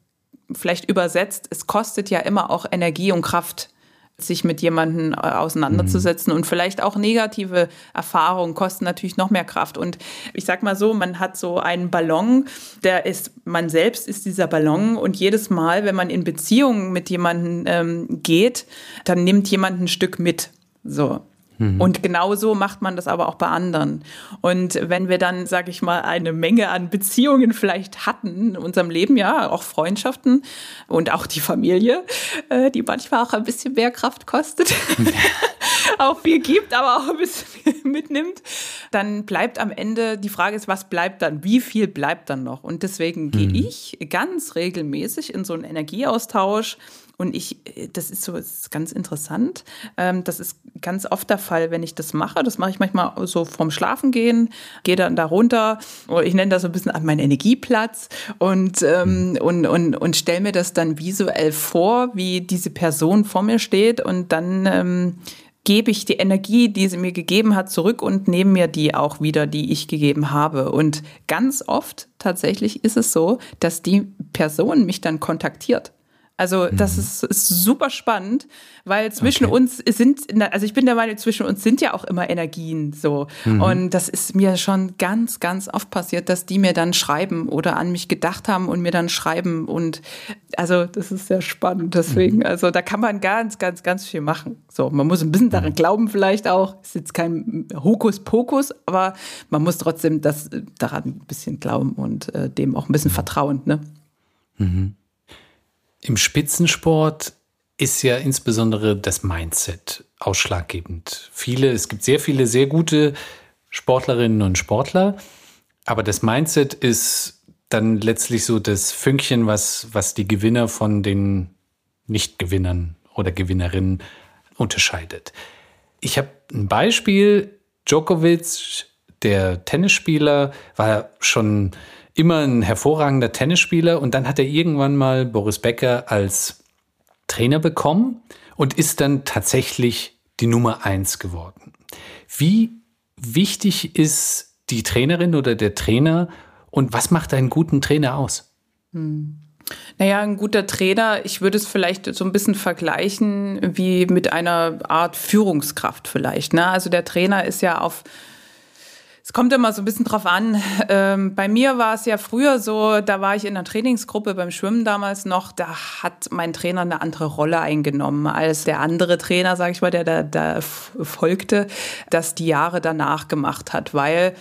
vielleicht übersetzt, es kostet ja immer auch Energie und Kraft, sich mit jemandem äh, auseinanderzusetzen. Mhm. Und vielleicht auch negative Erfahrungen kosten natürlich noch mehr Kraft. Und ich sag mal so, man hat so einen Ballon, der ist, man selbst ist dieser Ballon. Und jedes Mal, wenn man in Beziehungen mit jemandem ähm, geht, dann nimmt jemand ein Stück mit. So. Mhm. Und genauso macht man das aber auch bei anderen. Und wenn wir dann, sage ich mal, eine Menge an Beziehungen vielleicht hatten in unserem Leben, ja, auch Freundschaften und auch die Familie, äh, die manchmal auch ein bisschen mehr Kraft kostet, auch viel gibt, aber auch ein bisschen mitnimmt, dann bleibt am Ende die Frage ist, was bleibt dann? Wie viel bleibt dann noch? Und deswegen gehe mhm. ich ganz regelmäßig in so einen Energieaustausch und ich, äh, das ist so das ist ganz interessant. Ähm, das ist ganz oft der Fall, wenn ich das mache. Das mache ich manchmal so vorm Schlafengehen, gehe dann da runter. Ich nenne das so ein bisschen an meinen Energieplatz und, ähm, mhm. und, und, und stelle mir das dann visuell vor, wie diese Person vor mir steht. Und dann ähm, gebe ich die Energie, die sie mir gegeben hat, zurück und nehme mir die auch wieder, die ich gegeben habe. Und ganz oft tatsächlich ist es so, dass die Person mich dann kontaktiert. Also das mhm. ist, ist, super spannend, weil zwischen okay. uns sind, also ich bin der Meinung, zwischen uns sind ja auch immer Energien so. Mhm. Und das ist mir schon ganz, ganz oft passiert, dass die mir dann schreiben oder an mich gedacht haben und mir dann schreiben. Und also das ist sehr spannend. Deswegen, mhm. also da kann man ganz, ganz, ganz viel machen. So, man muss ein bisschen daran mhm. glauben, vielleicht auch. Ist jetzt kein Hokuspokus, aber man muss trotzdem das daran ein bisschen glauben und äh, dem auch ein bisschen vertrauen. Ne? Mhm. Im Spitzensport ist ja insbesondere das Mindset ausschlaggebend. Viele, es gibt sehr viele sehr gute Sportlerinnen und Sportler, aber das Mindset ist dann letztlich so das Fünkchen, was, was die Gewinner von den Nicht-Gewinnern oder Gewinnerinnen unterscheidet. Ich habe ein Beispiel. Djokovic, der Tennisspieler, war schon immer ein hervorragender Tennisspieler und dann hat er irgendwann mal Boris Becker als Trainer bekommen und ist dann tatsächlich die Nummer eins geworden. Wie wichtig ist die Trainerin oder der Trainer und was macht einen guten Trainer aus? Hm. Naja, ein guter Trainer, ich würde es vielleicht so ein bisschen vergleichen wie mit einer Art Führungskraft vielleicht. Ne? Also der Trainer ist ja auf kommt immer so ein bisschen drauf an. Ähm, bei mir war es ja früher so, da war ich in einer Trainingsgruppe beim Schwimmen damals noch, da hat mein Trainer eine andere Rolle eingenommen als der andere Trainer, sage ich mal, der da, folgte, das die Jahre danach gemacht hat, weil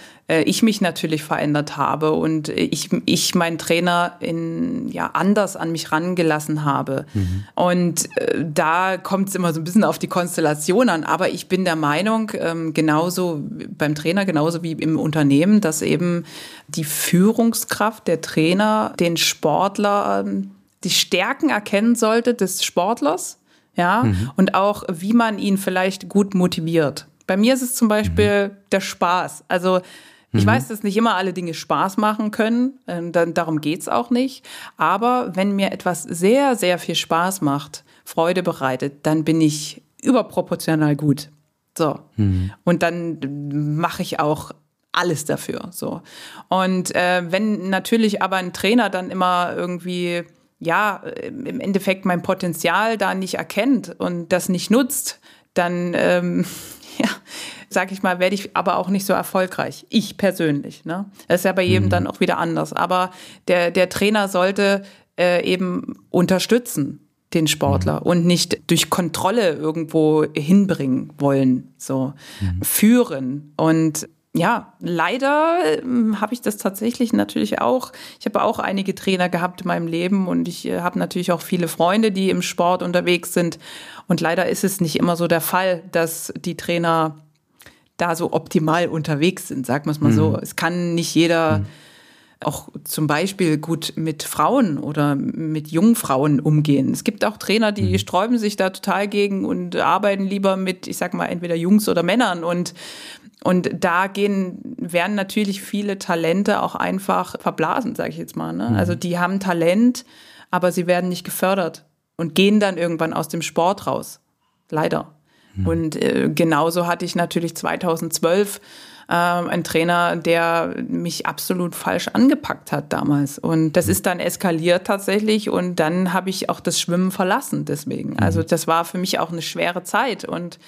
ich mich natürlich verändert habe und ich, ich meinen Trainer in, ja, anders an mich rangelassen habe. Mhm. Und äh, da kommt es immer so ein bisschen auf die Konstellation an. Aber ich bin der Meinung, ähm, genauso beim Trainer, genauso wie im Unternehmen, dass eben die Führungskraft der Trainer den Sportler ähm, die Stärken erkennen sollte des Sportlers, ja, mhm. und auch wie man ihn vielleicht gut motiviert. Bei mir ist es zum Beispiel mhm. der Spaß. Also ich mhm. weiß, dass nicht immer alle Dinge Spaß machen können, ähm, dann, darum geht's auch nicht. Aber wenn mir etwas sehr, sehr viel Spaß macht, Freude bereitet, dann bin ich überproportional gut. So. Mhm. Und dann mache ich auch alles dafür. So. Und äh, wenn natürlich aber ein Trainer dann immer irgendwie ja, im Endeffekt mein Potenzial da nicht erkennt und das nicht nutzt, dann, ähm, ja, sag ich mal, werde ich aber auch nicht so erfolgreich. Ich persönlich. Ne? Das ist ja bei jedem mhm. dann auch wieder anders. Aber der, der Trainer sollte äh, eben unterstützen den Sportler mhm. und nicht durch Kontrolle irgendwo hinbringen wollen, so mhm. führen. Und ja, leider ähm, habe ich das tatsächlich natürlich auch. Ich habe auch einige Trainer gehabt in meinem Leben und ich äh, habe natürlich auch viele Freunde, die im Sport unterwegs sind. Und leider ist es nicht immer so der Fall, dass die Trainer da so optimal unterwegs sind, sagen wir es mal mhm. so. Es kann nicht jeder mhm. auch zum Beispiel gut mit Frauen oder mit jungen Frauen umgehen. Es gibt auch Trainer, die mhm. sträuben sich da total gegen und arbeiten lieber mit, ich sag mal, entweder Jungs oder Männern und und da gehen, werden natürlich viele Talente auch einfach verblasen, sage ich jetzt mal. Ne? Mhm. Also die haben Talent, aber sie werden nicht gefördert und gehen dann irgendwann aus dem Sport raus. Leider. Mhm. Und äh, genauso hatte ich natürlich 2012 äh, einen Trainer, der mich absolut falsch angepackt hat damals. Und das mhm. ist dann eskaliert tatsächlich und dann habe ich auch das Schwimmen verlassen deswegen. Also mhm. das war für mich auch eine schwere Zeit und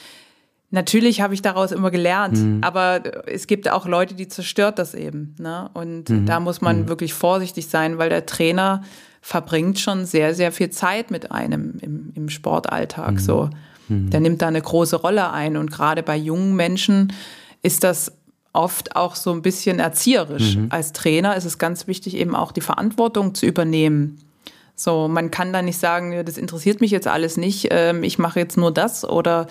Natürlich habe ich daraus immer gelernt, mhm. aber es gibt auch Leute, die zerstört das eben. Ne? Und mhm. da muss man mhm. wirklich vorsichtig sein, weil der Trainer verbringt schon sehr, sehr viel Zeit mit einem im, im Sportalltag. Mhm. So, mhm. der nimmt da eine große Rolle ein. Und gerade bei jungen Menschen ist das oft auch so ein bisschen erzieherisch. Mhm. Als Trainer ist es ganz wichtig, eben auch die Verantwortung zu übernehmen so, man kann da nicht sagen, das interessiert mich jetzt alles nicht, ähm, ich mache jetzt nur das oder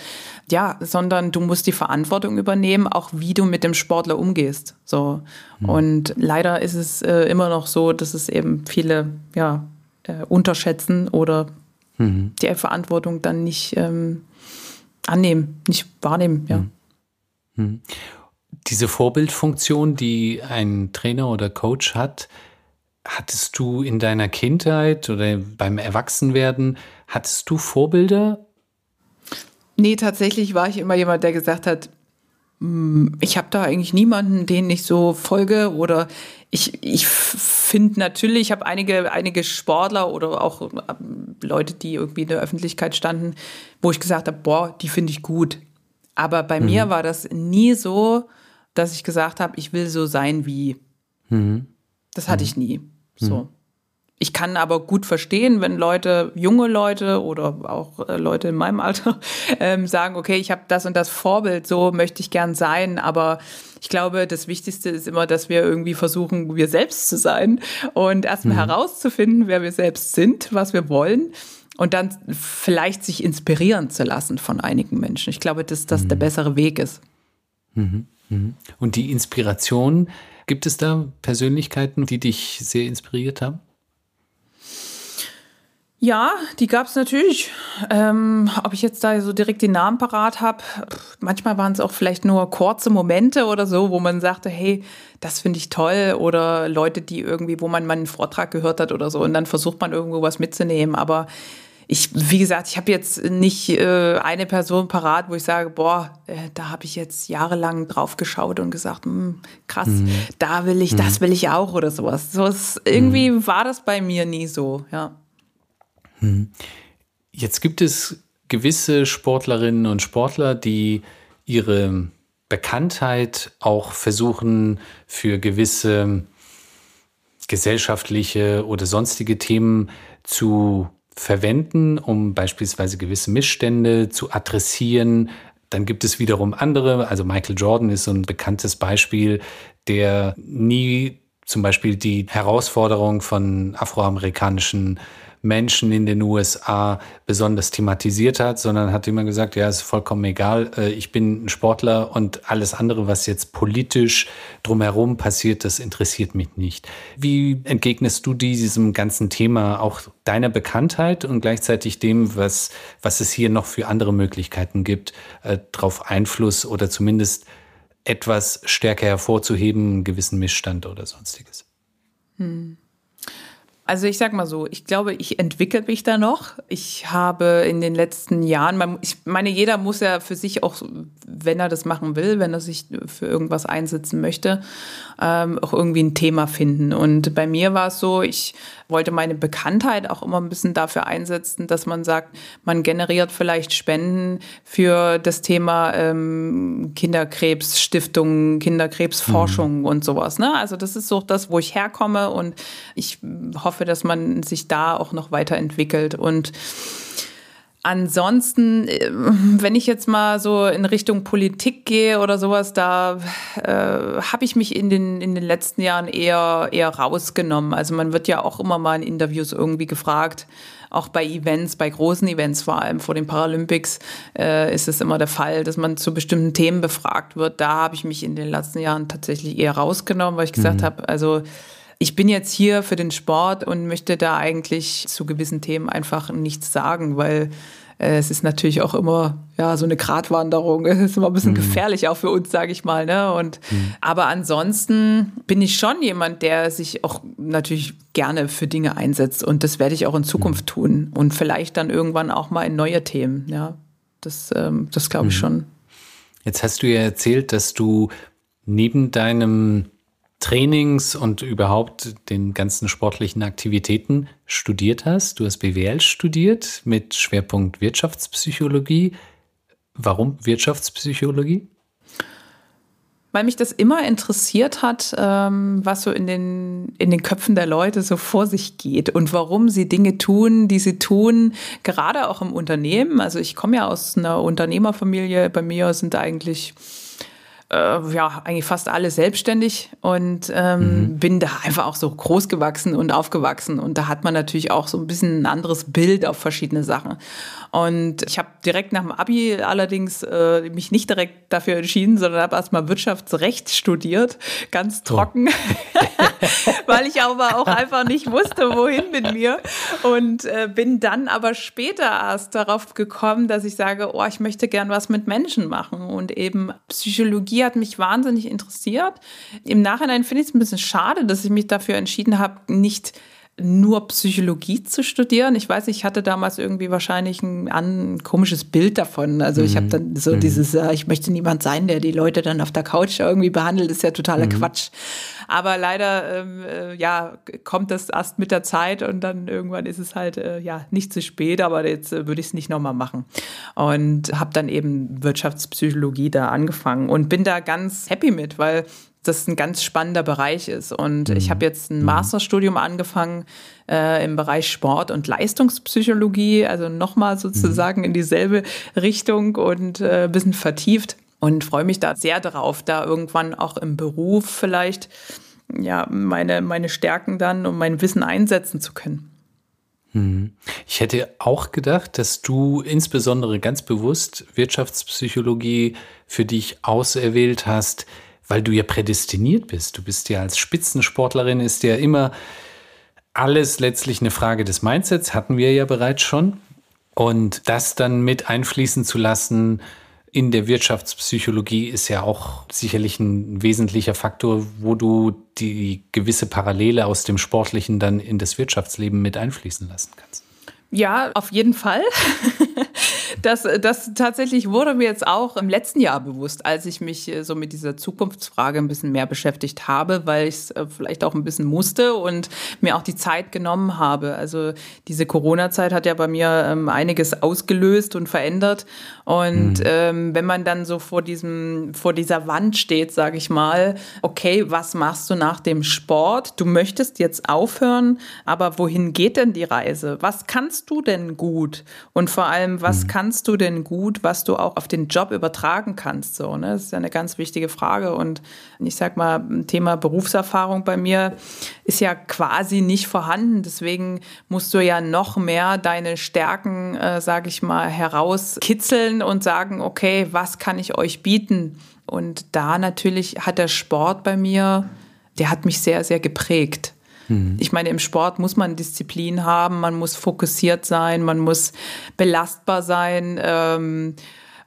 ja, sondern du musst die Verantwortung übernehmen, auch wie du mit dem Sportler umgehst. So. Mhm. Und leider ist es äh, immer noch so, dass es eben viele ja, äh, unterschätzen oder mhm. die Verantwortung dann nicht ähm, annehmen, nicht wahrnehmen, ja. Mhm. mhm. Diese Vorbildfunktion, die ein Trainer oder Coach hat, Hattest du in deiner Kindheit oder beim Erwachsenwerden, hattest du Vorbilder? Nee, tatsächlich war ich immer jemand, der gesagt hat, ich habe da eigentlich niemanden, den ich so folge oder ich, ich finde natürlich, ich habe einige, einige Sportler oder auch ähm, Leute, die irgendwie in der Öffentlichkeit standen, wo ich gesagt habe, boah, die finde ich gut. Aber bei mhm. mir war das nie so, dass ich gesagt habe, ich will so sein wie. Mhm. Das hatte mhm. ich nie. So. Ich kann aber gut verstehen, wenn Leute, junge Leute oder auch äh, Leute in meinem Alter ähm, sagen, okay, ich habe das und das Vorbild, so möchte ich gern sein. Aber ich glaube, das Wichtigste ist immer, dass wir irgendwie versuchen, wir selbst zu sein und erstmal mhm. herauszufinden, wer wir selbst sind, was wir wollen und dann vielleicht sich inspirieren zu lassen von einigen Menschen. Ich glaube, dass das mhm. der bessere Weg ist. Mhm. mhm. Und die Inspiration, Gibt es da Persönlichkeiten, die dich sehr inspiriert haben? Ja, die gab es natürlich. Ähm, ob ich jetzt da so direkt den Namen parat habe, manchmal waren es auch vielleicht nur kurze Momente oder so, wo man sagte, hey, das finde ich toll. Oder Leute, die irgendwie, wo man mal einen Vortrag gehört hat oder so und dann versucht man irgendwo was mitzunehmen. Aber ich, wie gesagt, ich habe jetzt nicht äh, eine Person parat, wo ich sage, boah, äh, da habe ich jetzt jahrelang drauf geschaut und gesagt, hm, krass, mhm. da will ich, mhm. das will ich auch oder sowas. So ist, irgendwie mhm. war das bei mir nie so, ja. Mhm. Jetzt gibt es gewisse Sportlerinnen und Sportler, die ihre Bekanntheit auch versuchen für gewisse gesellschaftliche oder sonstige Themen zu verwenden, um beispielsweise gewisse Missstände zu adressieren. Dann gibt es wiederum andere, also Michael Jordan ist so ein bekanntes Beispiel, der nie zum Beispiel die Herausforderung von afroamerikanischen Menschen in den USA besonders thematisiert hat, sondern hat immer gesagt, ja, ist vollkommen egal, äh, ich bin ein Sportler und alles andere, was jetzt politisch drumherum passiert, das interessiert mich nicht. Wie entgegnest du diesem ganzen Thema auch deiner Bekanntheit und gleichzeitig dem, was, was es hier noch für andere Möglichkeiten gibt, äh, darauf Einfluss oder zumindest etwas stärker hervorzuheben, einen gewissen Missstand oder sonstiges? Hm. Also ich sag mal so, ich glaube, ich entwickle mich da noch. Ich habe in den letzten Jahren, ich meine, jeder muss ja für sich auch, wenn er das machen will, wenn er sich für irgendwas einsetzen möchte, ähm, auch irgendwie ein Thema finden. Und bei mir war es so, ich wollte meine Bekanntheit auch immer ein bisschen dafür einsetzen, dass man sagt, man generiert vielleicht Spenden für das Thema ähm, Kinderkrebsstiftung, Kinderkrebsforschung mhm. und sowas. Ne? Also das ist so das, wo ich herkomme und ich hoffe, dass man sich da auch noch weiterentwickelt und Ansonsten, äh, wenn ich jetzt mal so in Richtung Politik gehe oder sowas, da äh, habe ich mich in den, in den letzten Jahren eher, eher rausgenommen. Also man wird ja auch immer mal in Interviews irgendwie gefragt, auch bei Events, bei großen Events, vor allem vor den Paralympics, äh, ist es immer der Fall, dass man zu bestimmten Themen befragt wird. Da habe ich mich in den letzten Jahren tatsächlich eher rausgenommen, weil ich gesagt mhm. habe, also ich bin jetzt hier für den Sport und möchte da eigentlich zu gewissen Themen einfach nichts sagen, weil äh, es ist natürlich auch immer ja so eine Gratwanderung. Es ist immer ein bisschen mhm. gefährlich auch für uns, sage ich mal. Ne? Und mhm. aber ansonsten bin ich schon jemand, der sich auch natürlich gerne für Dinge einsetzt und das werde ich auch in Zukunft mhm. tun und vielleicht dann irgendwann auch mal in neue Themen. Ja, das ähm, das glaube ich mhm. schon. Jetzt hast du ja erzählt, dass du neben deinem Trainings und überhaupt den ganzen sportlichen Aktivitäten studiert hast. Du hast BWL studiert mit Schwerpunkt Wirtschaftspsychologie. Warum Wirtschaftspsychologie? Weil mich das immer interessiert hat, ähm, was so in den, in den Köpfen der Leute so vor sich geht und warum sie Dinge tun, die sie tun, gerade auch im Unternehmen. Also ich komme ja aus einer Unternehmerfamilie. Bei mir sind eigentlich äh, ja, eigentlich fast alle selbstständig und ähm, mhm. bin da einfach auch so groß gewachsen und aufgewachsen. Und da hat man natürlich auch so ein bisschen ein anderes Bild auf verschiedene Sachen. Und ich habe direkt nach dem Abi allerdings äh, mich nicht direkt dafür entschieden, sondern habe erstmal Wirtschaftsrecht studiert, ganz trocken, oh. weil ich aber auch einfach nicht wusste, wohin mit mir. Und äh, bin dann aber später erst darauf gekommen, dass ich sage, oh, ich möchte gern was mit Menschen machen. Und eben Psychologie hat mich wahnsinnig interessiert. Im Nachhinein finde ich es ein bisschen schade, dass ich mich dafür entschieden habe, nicht nur Psychologie zu studieren. Ich weiß, ich hatte damals irgendwie wahrscheinlich ein, ein komisches Bild davon. Also ich habe mhm. dann so mhm. dieses, äh, ich möchte niemand sein, der die Leute dann auf der Couch irgendwie behandelt, ist ja totaler mhm. Quatsch. Aber leider, ähm, äh, ja, kommt das erst mit der Zeit und dann irgendwann ist es halt, äh, ja, nicht zu spät, aber jetzt äh, würde ich es nicht nochmal machen. Und habe dann eben Wirtschaftspsychologie da angefangen und bin da ganz happy mit, weil das ein ganz spannender Bereich ist. Und mhm. ich habe jetzt ein mhm. Masterstudium angefangen äh, im Bereich Sport und Leistungspsychologie, also nochmal sozusagen mhm. in dieselbe Richtung und äh, ein bisschen vertieft und freue mich da sehr darauf, da irgendwann auch im Beruf vielleicht ja meine, meine Stärken dann und mein Wissen einsetzen zu können. Mhm. Ich hätte auch gedacht, dass du insbesondere ganz bewusst Wirtschaftspsychologie für dich auserwählt hast, weil du ja prädestiniert bist. Du bist ja als Spitzensportlerin, ist ja immer alles letztlich eine Frage des Mindsets, hatten wir ja bereits schon. Und das dann mit einfließen zu lassen in der Wirtschaftspsychologie ist ja auch sicherlich ein wesentlicher Faktor, wo du die gewisse Parallele aus dem Sportlichen dann in das Wirtschaftsleben mit einfließen lassen kannst. Ja, auf jeden Fall. Das, das tatsächlich wurde mir jetzt auch im letzten Jahr bewusst, als ich mich äh, so mit dieser Zukunftsfrage ein bisschen mehr beschäftigt habe, weil ich es äh, vielleicht auch ein bisschen musste und mir auch die Zeit genommen habe. Also diese Corona-Zeit hat ja bei mir ähm, einiges ausgelöst und verändert. Und mhm. ähm, wenn man dann so vor diesem, vor dieser Wand steht, sage ich mal, okay, was machst du nach dem Sport? Du möchtest jetzt aufhören, aber wohin geht denn die Reise? Was kannst du denn gut? Und vor allem, was mhm. kannst du denn gut, was du auch auf den Job übertragen kannst? So, ne? Das ist ja eine ganz wichtige Frage. Und ich sag mal, Thema Berufserfahrung bei mir ist ja quasi nicht vorhanden. Deswegen musst du ja noch mehr deine Stärken, äh, sage ich mal, herauskitzeln und sagen, okay, was kann ich euch bieten? Und da natürlich hat der Sport bei mir, der hat mich sehr, sehr geprägt. Mhm. Ich meine, im Sport muss man Disziplin haben, man muss fokussiert sein, man muss belastbar sein. Ähm,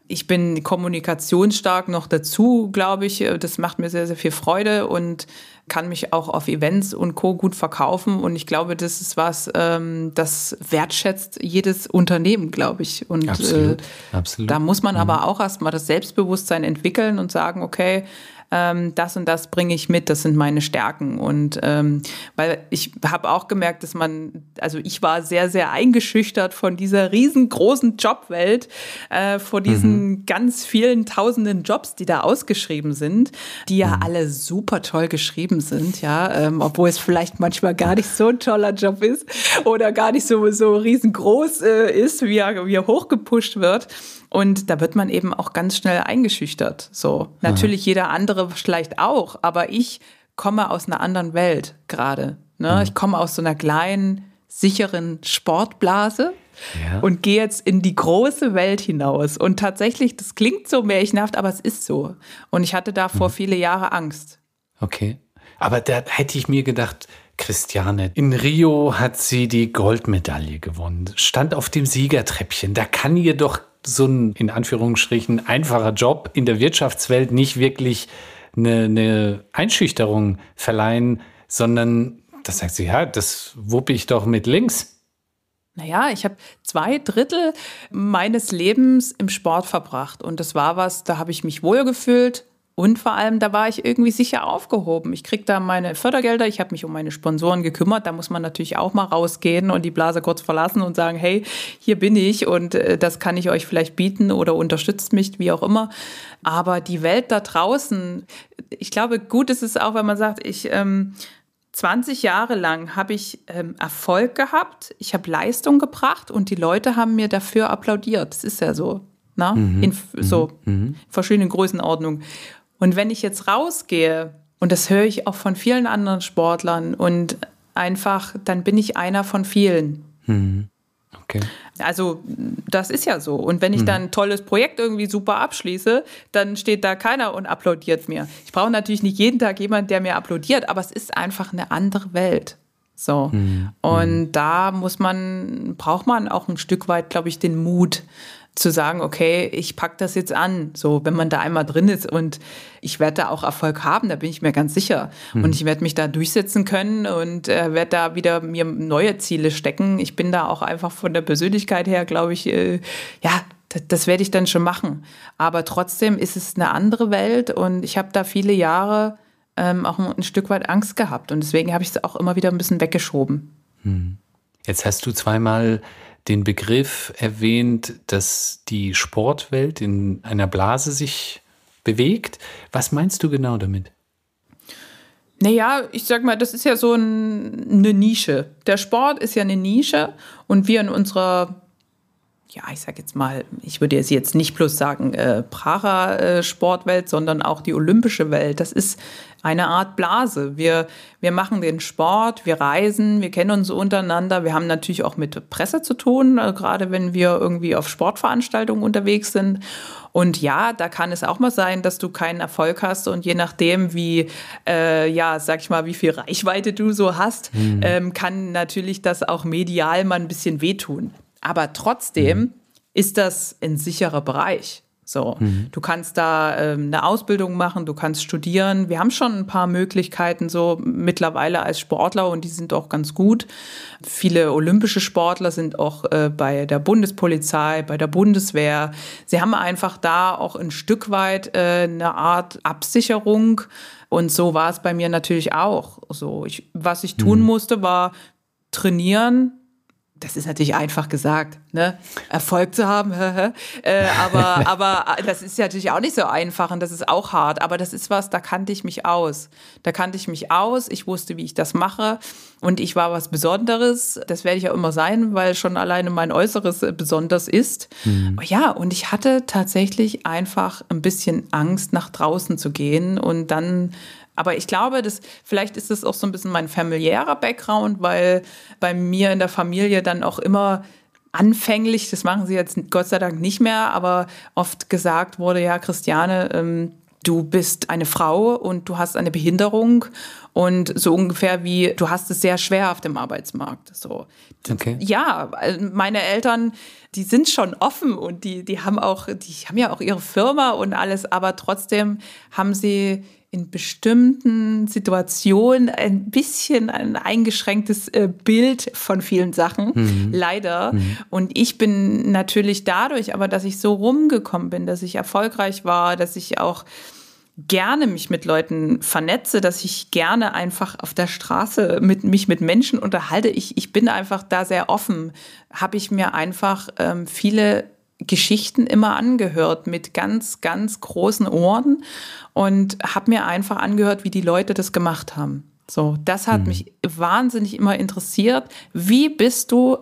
ich bin kommunikationsstark noch dazu, glaube ich. Das macht mir sehr, sehr viel Freude und kann mich auch auf Events und Co. gut verkaufen. Und ich glaube, das ist was, ähm, das wertschätzt jedes Unternehmen, glaube ich. Und absolut, äh, absolut. da muss man mhm. aber auch erstmal das Selbstbewusstsein entwickeln und sagen, okay, ähm, das und das bringe ich mit, das sind meine Stärken. Und ähm, weil ich habe auch gemerkt, dass man, also ich war sehr, sehr eingeschüchtert von dieser riesengroßen Jobwelt, äh, vor diesen mhm. ganz vielen tausenden Jobs, die da ausgeschrieben sind, die ja mhm. alle super toll geschrieben sind, ja, ähm, obwohl es vielleicht manchmal gar nicht so ein toller Job ist oder gar nicht so, so riesengroß äh, ist, wie er, wie er hochgepusht wird. Und da wird man eben auch ganz schnell eingeschüchtert. So. Natürlich jeder andere vielleicht auch, aber ich komme aus einer anderen Welt gerade. Ne? Mhm. Ich komme aus so einer kleinen, sicheren Sportblase. Ja. Und gehe jetzt in die große Welt hinaus. Und tatsächlich, das klingt so märchenhaft, aber es ist so. Und ich hatte davor mhm. viele Jahre Angst. Okay. Aber da hätte ich mir gedacht, Christiane, in Rio hat sie die Goldmedaille gewonnen, stand auf dem Siegertreppchen. Da kann ihr doch so ein, in Anführungsstrichen, einfacher Job in der Wirtschaftswelt nicht wirklich eine, eine Einschüchterung verleihen, sondern das sagt sie, ja, das wuppe ich doch mit links. Naja, ich habe zwei Drittel meines Lebens im Sport verbracht und das war was, da habe ich mich wohlgefühlt, und vor allem, da war ich irgendwie sicher aufgehoben. Ich krieg da meine Fördergelder, ich habe mich um meine Sponsoren gekümmert. Da muss man natürlich auch mal rausgehen und die Blase kurz verlassen und sagen, hey, hier bin ich und äh, das kann ich euch vielleicht bieten oder unterstützt mich, wie auch immer. Aber die Welt da draußen, ich glaube, gut ist es auch, wenn man sagt, ich... Ähm, 20 Jahre lang habe ich ähm, Erfolg gehabt, ich habe Leistung gebracht und die Leute haben mir dafür applaudiert. Das ist ja so, ne? Mhm. in so mhm. verschiedenen Größenordnungen. Und wenn ich jetzt rausgehe, und das höre ich auch von vielen anderen Sportlern, und einfach, dann bin ich einer von vielen. Mhm. Okay. Also das ist ja so. Und wenn ich mhm. dann ein tolles Projekt irgendwie super abschließe, dann steht da keiner und applaudiert mir. Ich brauche natürlich nicht jeden Tag jemanden, der mir applaudiert, aber es ist einfach eine andere Welt. So. Mhm. Und mhm. da muss man, braucht man auch ein Stück weit, glaube ich, den Mut, zu sagen, okay, ich packe das jetzt an. So, wenn man da einmal drin ist und ich werde da auch Erfolg haben, da bin ich mir ganz sicher. Mhm. Und ich werde mich da durchsetzen können und äh, werde da wieder mir neue Ziele stecken. Ich bin da auch einfach von der Persönlichkeit her, glaube ich, äh, ja, das, das werde ich dann schon machen. Aber trotzdem ist es eine andere Welt und ich habe da viele Jahre ähm, auch ein Stück weit Angst gehabt und deswegen habe ich es auch immer wieder ein bisschen weggeschoben. Mhm. Jetzt hast du zweimal den Begriff erwähnt, dass die Sportwelt in einer Blase sich bewegt. Was meinst du genau damit? Naja, ich sag mal, das ist ja so ein, eine Nische. Der Sport ist ja eine Nische und wir in unserer ja, ich sag jetzt mal, ich würde jetzt nicht bloß sagen äh, Para-Sportwelt, sondern auch die olympische Welt. Das ist eine Art Blase. Wir, wir machen den Sport, wir reisen, wir kennen uns untereinander. Wir haben natürlich auch mit Presse zu tun, äh, gerade wenn wir irgendwie auf Sportveranstaltungen unterwegs sind. Und ja, da kann es auch mal sein, dass du keinen Erfolg hast und je nachdem, wie, äh, ja, sag ich mal, wie viel Reichweite du so hast, mhm. ähm, kann natürlich das auch medial mal ein bisschen wehtun. Aber trotzdem mhm. ist das ein sicherer Bereich. So, mhm. du kannst da ähm, eine Ausbildung machen, du kannst studieren. Wir haben schon ein paar Möglichkeiten so mittlerweile als Sportler und die sind auch ganz gut. Viele olympische Sportler sind auch äh, bei der Bundespolizei, bei der Bundeswehr. Sie haben einfach da auch ein Stück weit äh, eine Art Absicherung. Und so war es bei mir natürlich auch. So, ich, was ich tun mhm. musste, war trainieren, das ist natürlich einfach gesagt, ne? Erfolg zu haben, äh, aber, aber das ist ja natürlich auch nicht so einfach und das ist auch hart. Aber das ist was, da kannte ich mich aus. Da kannte ich mich aus, ich wusste, wie ich das mache und ich war was Besonderes. Das werde ich auch immer sein, weil schon alleine mein Äußeres besonders ist. Mhm. Ja, und ich hatte tatsächlich einfach ein bisschen Angst, nach draußen zu gehen und dann aber ich glaube, dass vielleicht ist es auch so ein bisschen mein familiärer Background, weil bei mir in der Familie dann auch immer anfänglich, das machen sie jetzt Gott sei Dank nicht mehr, aber oft gesagt wurde, ja, Christiane, ähm, du bist eine Frau und du hast eine Behinderung und so ungefähr wie du hast es sehr schwer auf dem Arbeitsmarkt. So. Okay. Ja, meine Eltern, die sind schon offen und die, die haben auch, die haben ja auch ihre Firma und alles, aber trotzdem haben sie in bestimmten Situationen ein bisschen ein eingeschränktes äh, Bild von vielen Sachen, mhm. leider. Mhm. Und ich bin natürlich dadurch, aber dass ich so rumgekommen bin, dass ich erfolgreich war, dass ich auch gerne mich mit Leuten vernetze, dass ich gerne einfach auf der Straße mit mich mit Menschen unterhalte. Ich, ich bin einfach da sehr offen. Habe ich mir einfach ähm, viele Geschichten immer angehört mit ganz, ganz großen Ohren und habe mir einfach angehört, wie die Leute das gemacht haben. So, das hat mhm. mich wahnsinnig immer interessiert. Wie bist du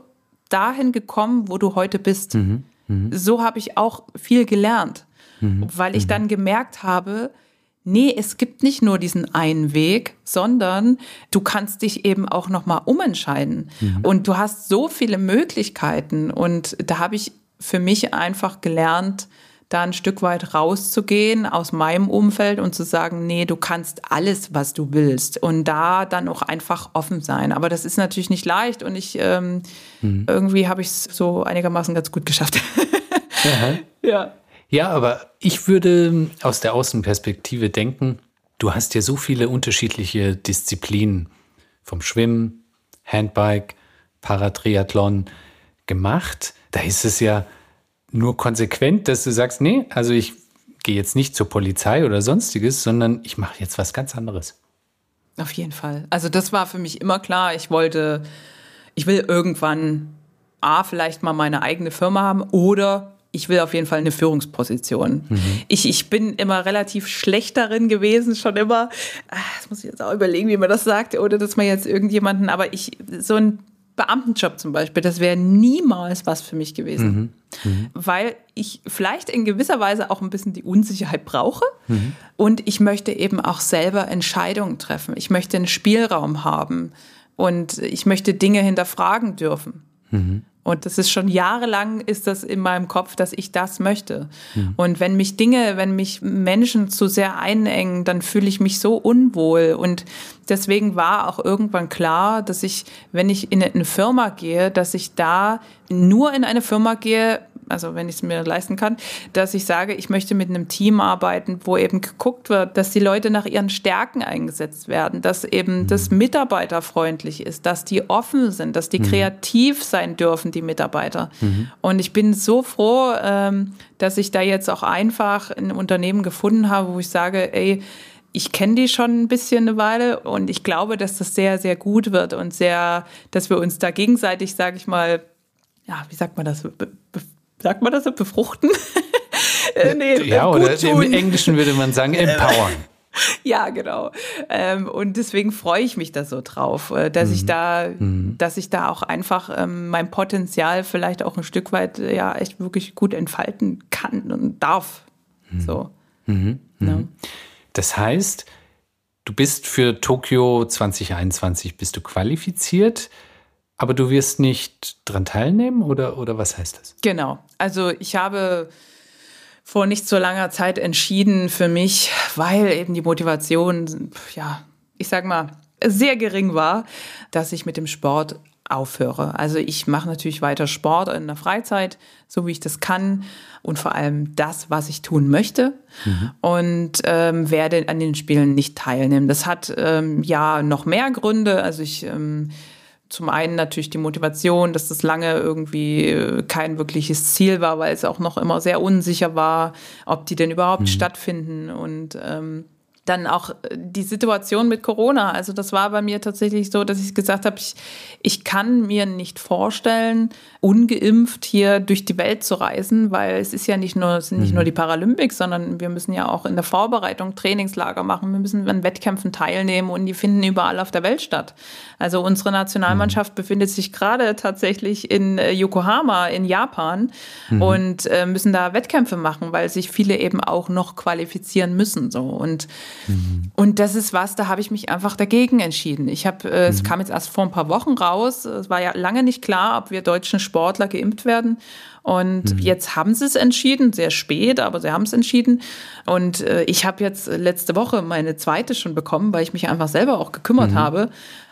dahin gekommen, wo du heute bist? Mhm. Mhm. So habe ich auch viel gelernt, mhm. weil ich mhm. dann gemerkt habe, nee, es gibt nicht nur diesen einen Weg, sondern du kannst dich eben auch noch mal umentscheiden mhm. und du hast so viele Möglichkeiten und da habe ich für mich einfach gelernt, da ein Stück weit rauszugehen aus meinem Umfeld und zu sagen, nee, du kannst alles, was du willst und da dann auch einfach offen sein. Aber das ist natürlich nicht leicht und ich ähm, mhm. irgendwie habe ich es so einigermaßen ganz gut geschafft. ja. Ja, aber ich würde aus der Außenperspektive denken, du hast ja so viele unterschiedliche Disziplinen vom Schwimmen, Handbike, Paratriathlon gemacht. Da ist es ja nur konsequent, dass du sagst, nee, also ich gehe jetzt nicht zur Polizei oder sonstiges, sondern ich mache jetzt was ganz anderes. Auf jeden Fall. Also das war für mich immer klar. Ich wollte, ich will irgendwann A, vielleicht mal meine eigene Firma haben oder ich will auf jeden Fall eine Führungsposition. Mhm. Ich, ich bin immer relativ schlecht darin gewesen, schon immer. Ah, das muss ich jetzt auch überlegen, wie man das sagt, oder dass man jetzt irgendjemanden, aber ich, so ein Beamtenjob zum Beispiel, das wäre niemals was für mich gewesen. Mhm. Mhm. Weil ich vielleicht in gewisser Weise auch ein bisschen die Unsicherheit brauche. Mhm. Und ich möchte eben auch selber Entscheidungen treffen. Ich möchte einen Spielraum haben. Und ich möchte Dinge hinterfragen dürfen. Und das ist schon jahrelang ist das in meinem Kopf, dass ich das möchte. Mhm. Und wenn mich Dinge, wenn mich Menschen zu sehr einengen, dann fühle ich mich so unwohl. Und deswegen war auch irgendwann klar, dass ich, wenn ich in eine Firma gehe, dass ich da nur in eine Firma gehe, also wenn ich es mir leisten kann, dass ich sage, ich möchte mit einem Team arbeiten, wo eben geguckt wird, dass die Leute nach ihren Stärken eingesetzt werden, dass eben mhm. das mitarbeiterfreundlich ist, dass die offen sind, dass die mhm. kreativ sein dürfen, die Mitarbeiter. Mhm. Und ich bin so froh, ähm, dass ich da jetzt auch einfach ein Unternehmen gefunden habe, wo ich sage, ey, ich kenne die schon ein bisschen eine Weile und ich glaube, dass das sehr, sehr gut wird und sehr, dass wir uns da gegenseitig, sage ich mal, ja, wie sagt man das, sagt man das so, befruchten? Äh, nee, ja, oder tun. im Englischen würde man sagen, empowern. Ja, genau. Ähm, und deswegen freue ich mich da so drauf, äh, dass mhm. ich da, mhm. dass ich da auch einfach ähm, mein Potenzial vielleicht auch ein Stück weit ja echt wirklich gut entfalten kann und darf. Mhm. So. Mhm. Ja. Mhm. Das heißt, du bist für Tokio 2021 bist du qualifiziert. Aber du wirst nicht dran teilnehmen oder, oder was heißt das? Genau. Also ich habe vor nicht so langer Zeit entschieden für mich, weil eben die Motivation, ja, ich sag mal, sehr gering war, dass ich mit dem Sport aufhöre. Also ich mache natürlich weiter Sport in der Freizeit, so wie ich das kann und vor allem das, was ich tun möchte mhm. und ähm, werde an den Spielen nicht teilnehmen. Das hat ähm, ja noch mehr Gründe. Also ich ähm, zum einen natürlich die Motivation, dass das lange irgendwie äh, kein wirkliches Ziel war, weil es auch noch immer sehr unsicher war, ob die denn überhaupt mhm. stattfinden. Und ähm, dann auch äh, die Situation mit Corona. Also das war bei mir tatsächlich so, dass ich gesagt habe, ich, ich kann mir nicht vorstellen, ungeimpft hier durch die Welt zu reisen, weil es ist ja nicht nur, es sind nicht mhm. nur die Paralympics, sondern wir müssen ja auch in der Vorbereitung Trainingslager machen, wir müssen an Wettkämpfen teilnehmen und die finden überall auf der Welt statt. Also unsere Nationalmannschaft mhm. befindet sich gerade tatsächlich in äh, Yokohama in Japan mhm. und äh, müssen da Wettkämpfe machen, weil sich viele eben auch noch qualifizieren müssen. So. Und Mhm. Und das ist was, da habe ich mich einfach dagegen entschieden. Ich habe, äh, mhm. es kam jetzt erst vor ein paar Wochen raus. Es war ja lange nicht klar, ob wir deutschen Sportler geimpft werden. Und mhm. jetzt haben sie es entschieden, sehr spät, aber sie haben es entschieden. Und äh, ich habe jetzt letzte Woche meine zweite schon bekommen, weil ich mich einfach selber auch gekümmert mhm. habe.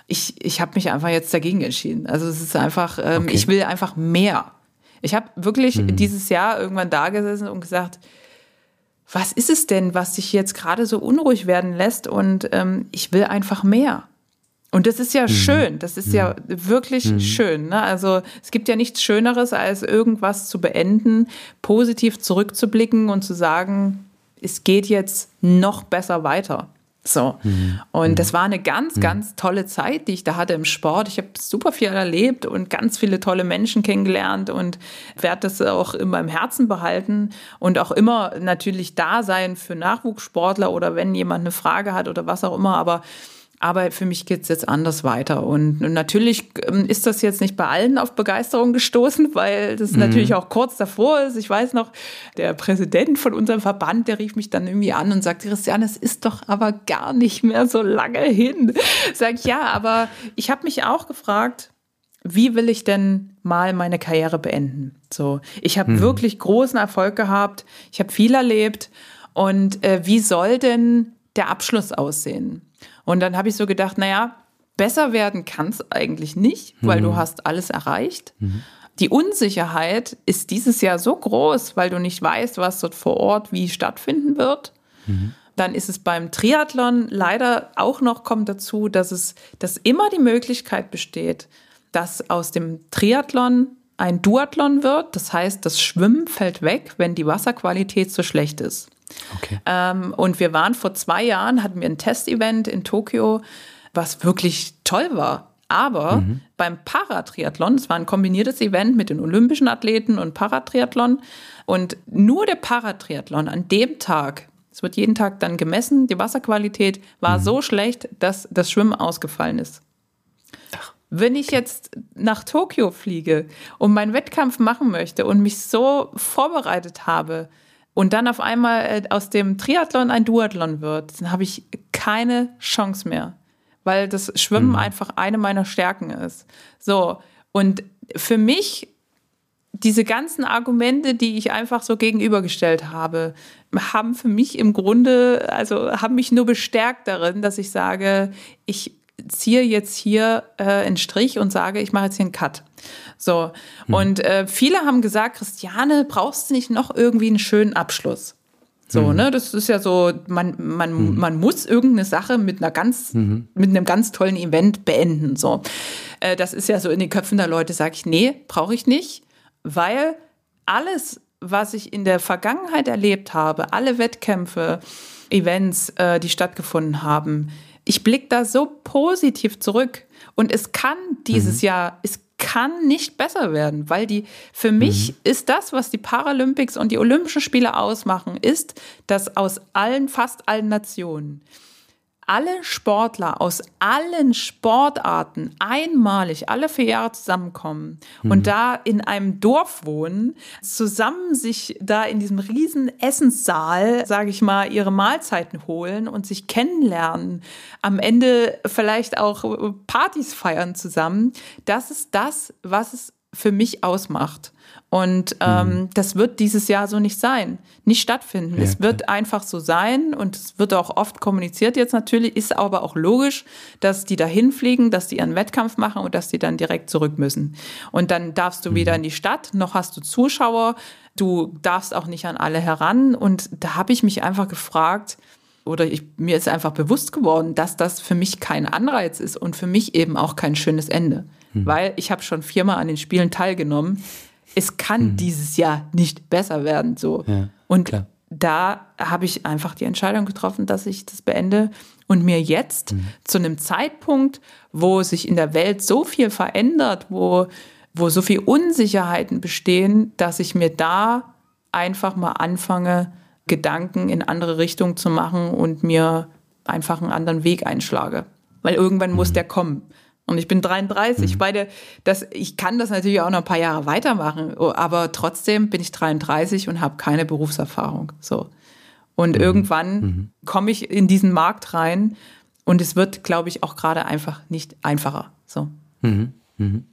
Ich, ich habe mich einfach jetzt dagegen entschieden. Also es ist einfach, ähm, okay. ich will einfach mehr. Ich habe wirklich mhm. dieses Jahr irgendwann da gesessen und gesagt, was ist es denn, was dich jetzt gerade so unruhig werden lässt? Und ähm, ich will einfach mehr. Und das ist ja mhm. schön, das ist mhm. ja wirklich mhm. schön. Ne? Also es gibt ja nichts Schöneres, als irgendwas zu beenden, positiv zurückzublicken und zu sagen, es geht jetzt noch besser weiter. So. Mhm. Und mhm. das war eine ganz, mhm. ganz tolle Zeit, die ich da hatte im Sport. Ich habe super viel erlebt und ganz viele tolle Menschen kennengelernt und werde das auch immer im Herzen behalten und auch immer natürlich da sein für Nachwuchssportler oder wenn jemand eine Frage hat oder was auch immer. Aber aber für mich geht es jetzt anders weiter. Und natürlich ähm, ist das jetzt nicht bei allen auf Begeisterung gestoßen, weil das mhm. natürlich auch kurz davor ist. Ich weiß noch, der Präsident von unserem Verband, der rief mich dann irgendwie an und sagte, Christian, es ist doch aber gar nicht mehr so lange hin. Sag ich, ja, aber ich habe mich auch gefragt, wie will ich denn mal meine Karriere beenden? So, ich habe mhm. wirklich großen Erfolg gehabt, ich habe viel erlebt und äh, wie soll denn der Abschluss aussehen? Und dann habe ich so gedacht, naja, besser werden kann es eigentlich nicht, weil mhm. du hast alles erreicht. Mhm. Die Unsicherheit ist dieses Jahr so groß, weil du nicht weißt, was dort vor Ort wie stattfinden wird. Mhm. Dann ist es beim Triathlon leider auch noch kommt dazu, dass es, dass immer die Möglichkeit besteht, dass aus dem Triathlon ein Duathlon wird. Das heißt, das Schwimmen fällt weg, wenn die Wasserqualität so schlecht ist. Okay. Ähm, und wir waren vor zwei Jahren, hatten wir ein Testevent in Tokio, was wirklich toll war. Aber mhm. beim Paratriathlon, es war ein kombiniertes Event mit den olympischen Athleten und Paratriathlon. Und nur der Paratriathlon an dem Tag, es wird jeden Tag dann gemessen, die Wasserqualität war mhm. so schlecht, dass das Schwimmen ausgefallen ist. Ach. Wenn ich jetzt nach Tokio fliege und meinen Wettkampf machen möchte und mich so vorbereitet habe, und dann auf einmal äh, aus dem Triathlon ein Duathlon wird, dann habe ich keine Chance mehr, weil das Schwimmen mhm. einfach eine meiner Stärken ist. So, und für mich diese ganzen Argumente, die ich einfach so gegenübergestellt habe, haben für mich im Grunde, also haben mich nur bestärkt darin, dass ich sage, ich ziehe jetzt hier äh, einen Strich und sage, ich mache jetzt hier einen Cut. So. Hm. Und äh, viele haben gesagt, Christiane, brauchst du nicht noch irgendwie einen schönen Abschluss? So, mhm. ne, das ist ja so, man, man, mhm. man muss irgendeine Sache mit einer ganz, mhm. mit einem ganz tollen Event beenden. So. Äh, das ist ja so in den Köpfen der Leute, sage ich, nee, brauche ich nicht, weil alles, was ich in der Vergangenheit erlebt habe, alle Wettkämpfe, Events, äh, die stattgefunden haben, ich blicke da so positiv zurück. Und es kann dieses mhm. Jahr, es kann nicht besser werden, weil die, für mich mhm. ist das, was die Paralympics und die Olympischen Spiele ausmachen, ist, dass aus allen, fast allen Nationen alle Sportler aus allen Sportarten einmalig alle vier Jahre zusammenkommen mhm. und da in einem Dorf wohnen, zusammen sich da in diesem riesen Essenssaal, sage ich mal, ihre Mahlzeiten holen und sich kennenlernen, am Ende vielleicht auch Partys feiern zusammen. Das ist das, was es für mich ausmacht. Und ähm, mhm. das wird dieses Jahr so nicht sein, nicht stattfinden. Ja, es wird klar. einfach so sein und es wird auch oft kommuniziert jetzt natürlich, ist aber auch logisch, dass die dahin fliegen, dass die ihren Wettkampf machen und dass die dann direkt zurück müssen. Und dann darfst du mhm. weder in die Stadt, noch hast du Zuschauer, du darfst auch nicht an alle heran. Und da habe ich mich einfach gefragt, oder ich, mir ist einfach bewusst geworden, dass das für mich kein Anreiz ist und für mich eben auch kein schönes Ende. Mhm. Weil ich habe schon viermal an den Spielen teilgenommen es kann mhm. dieses Jahr nicht besser werden. So. Ja, und klar. da habe ich einfach die Entscheidung getroffen, dass ich das beende und mir jetzt mhm. zu einem Zeitpunkt, wo sich in der Welt so viel verändert, wo, wo so viel Unsicherheiten bestehen, dass ich mir da einfach mal anfange, Gedanken in andere Richtungen zu machen und mir einfach einen anderen Weg einschlage. Weil irgendwann muss mhm. der kommen. Und ich bin 33. Mhm. Beide, das, ich kann das natürlich auch noch ein paar Jahre weitermachen, aber trotzdem bin ich 33 und habe keine Berufserfahrung. So. Und mhm. irgendwann mhm. komme ich in diesen Markt rein und es wird, glaube ich, auch gerade einfach nicht einfacher. So. Mhm. Mhm.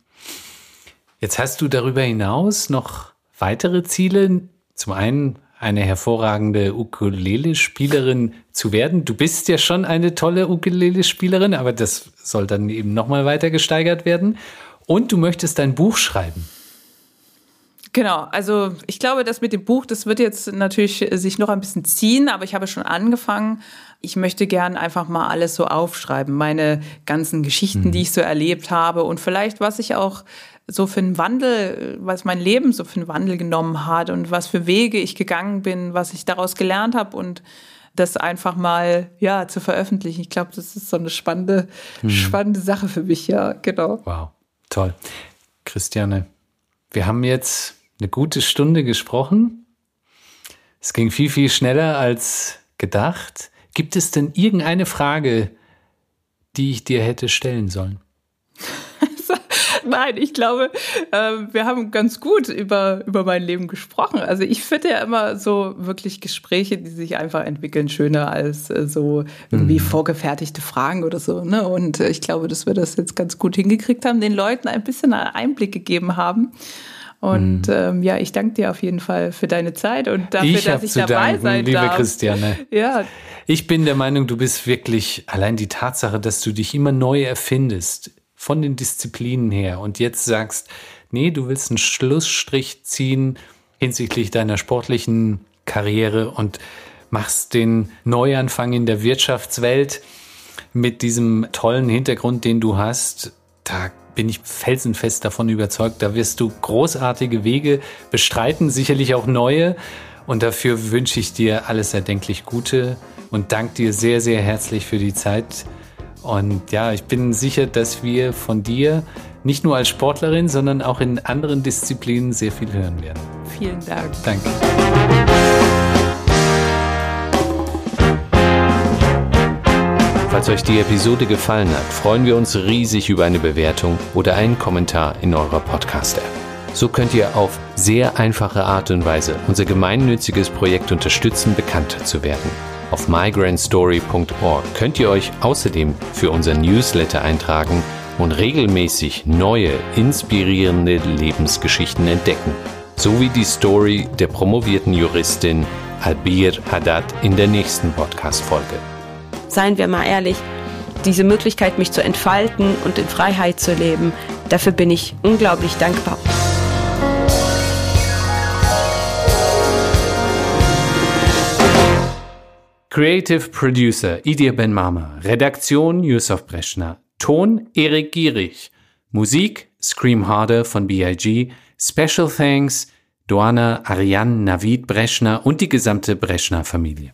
Jetzt hast du darüber hinaus noch weitere Ziele. Zum einen eine hervorragende Ukulele-Spielerin zu werden. Du bist ja schon eine tolle Ukulele-Spielerin, aber das soll dann eben nochmal weiter gesteigert werden. Und du möchtest ein Buch schreiben. Genau, also ich glaube, das mit dem Buch, das wird jetzt natürlich sich noch ein bisschen ziehen, aber ich habe schon angefangen. Ich möchte gern einfach mal alles so aufschreiben, meine ganzen Geschichten, mhm. die ich so erlebt habe und vielleicht, was ich auch so für einen Wandel, was mein Leben so für einen Wandel genommen hat und was für Wege ich gegangen bin, was ich daraus gelernt habe und das einfach mal ja zu veröffentlichen. Ich glaube, das ist so eine spannende, mhm. spannende Sache für mich, ja, genau. Wow. Toll. Christiane, wir haben jetzt eine gute Stunde gesprochen. Es ging viel, viel schneller als gedacht. Gibt es denn irgendeine Frage, die ich dir hätte stellen sollen? Nein, ich glaube, äh, wir haben ganz gut über, über mein Leben gesprochen. Also ich finde ja immer so wirklich Gespräche, die sich einfach entwickeln, schöner als äh, so irgendwie mhm. vorgefertigte Fragen oder so. Ne? Und ich glaube, dass wir das jetzt ganz gut hingekriegt haben, den Leuten ein bisschen einen Einblick gegeben haben. Und mhm. ähm, ja, ich danke dir auf jeden Fall für deine Zeit und dafür, ich dass ich dabei danken, sein liebe darf. Christiane. Ja. Ich bin der Meinung, du bist wirklich allein die Tatsache, dass du dich immer neu erfindest, von den Disziplinen her und jetzt sagst, nee, du willst einen Schlussstrich ziehen hinsichtlich deiner sportlichen Karriere und machst den Neuanfang in der Wirtschaftswelt mit diesem tollen Hintergrund, den du hast, da bin ich felsenfest davon überzeugt, da wirst du großartige Wege bestreiten, sicherlich auch neue. Und dafür wünsche ich dir alles erdenklich Gute und danke dir sehr, sehr herzlich für die Zeit, und ja, ich bin sicher, dass wir von dir nicht nur als Sportlerin, sondern auch in anderen Disziplinen sehr viel hören werden. Vielen Dank. Danke. Falls euch die Episode gefallen hat, freuen wir uns riesig über eine Bewertung oder einen Kommentar in eurer Podcast-App. So könnt ihr auf sehr einfache Art und Weise unser gemeinnütziges Projekt unterstützen, bekannter zu werden. Auf migrantstory.org könnt ihr euch außerdem für unser Newsletter eintragen und regelmäßig neue, inspirierende Lebensgeschichten entdecken. So wie die Story der promovierten Juristin Albir Haddad in der nächsten Podcast-Folge. Seien wir mal ehrlich, diese Möglichkeit, mich zu entfalten und in Freiheit zu leben, dafür bin ich unglaublich dankbar. Creative Producer Idir Ben Mama, Redaktion Yusuf Breschner, Ton Erik Gierig, Musik Scream Harder von BIG, Special Thanks Doana Ariane Navid Breschner und die gesamte Breschner Familie.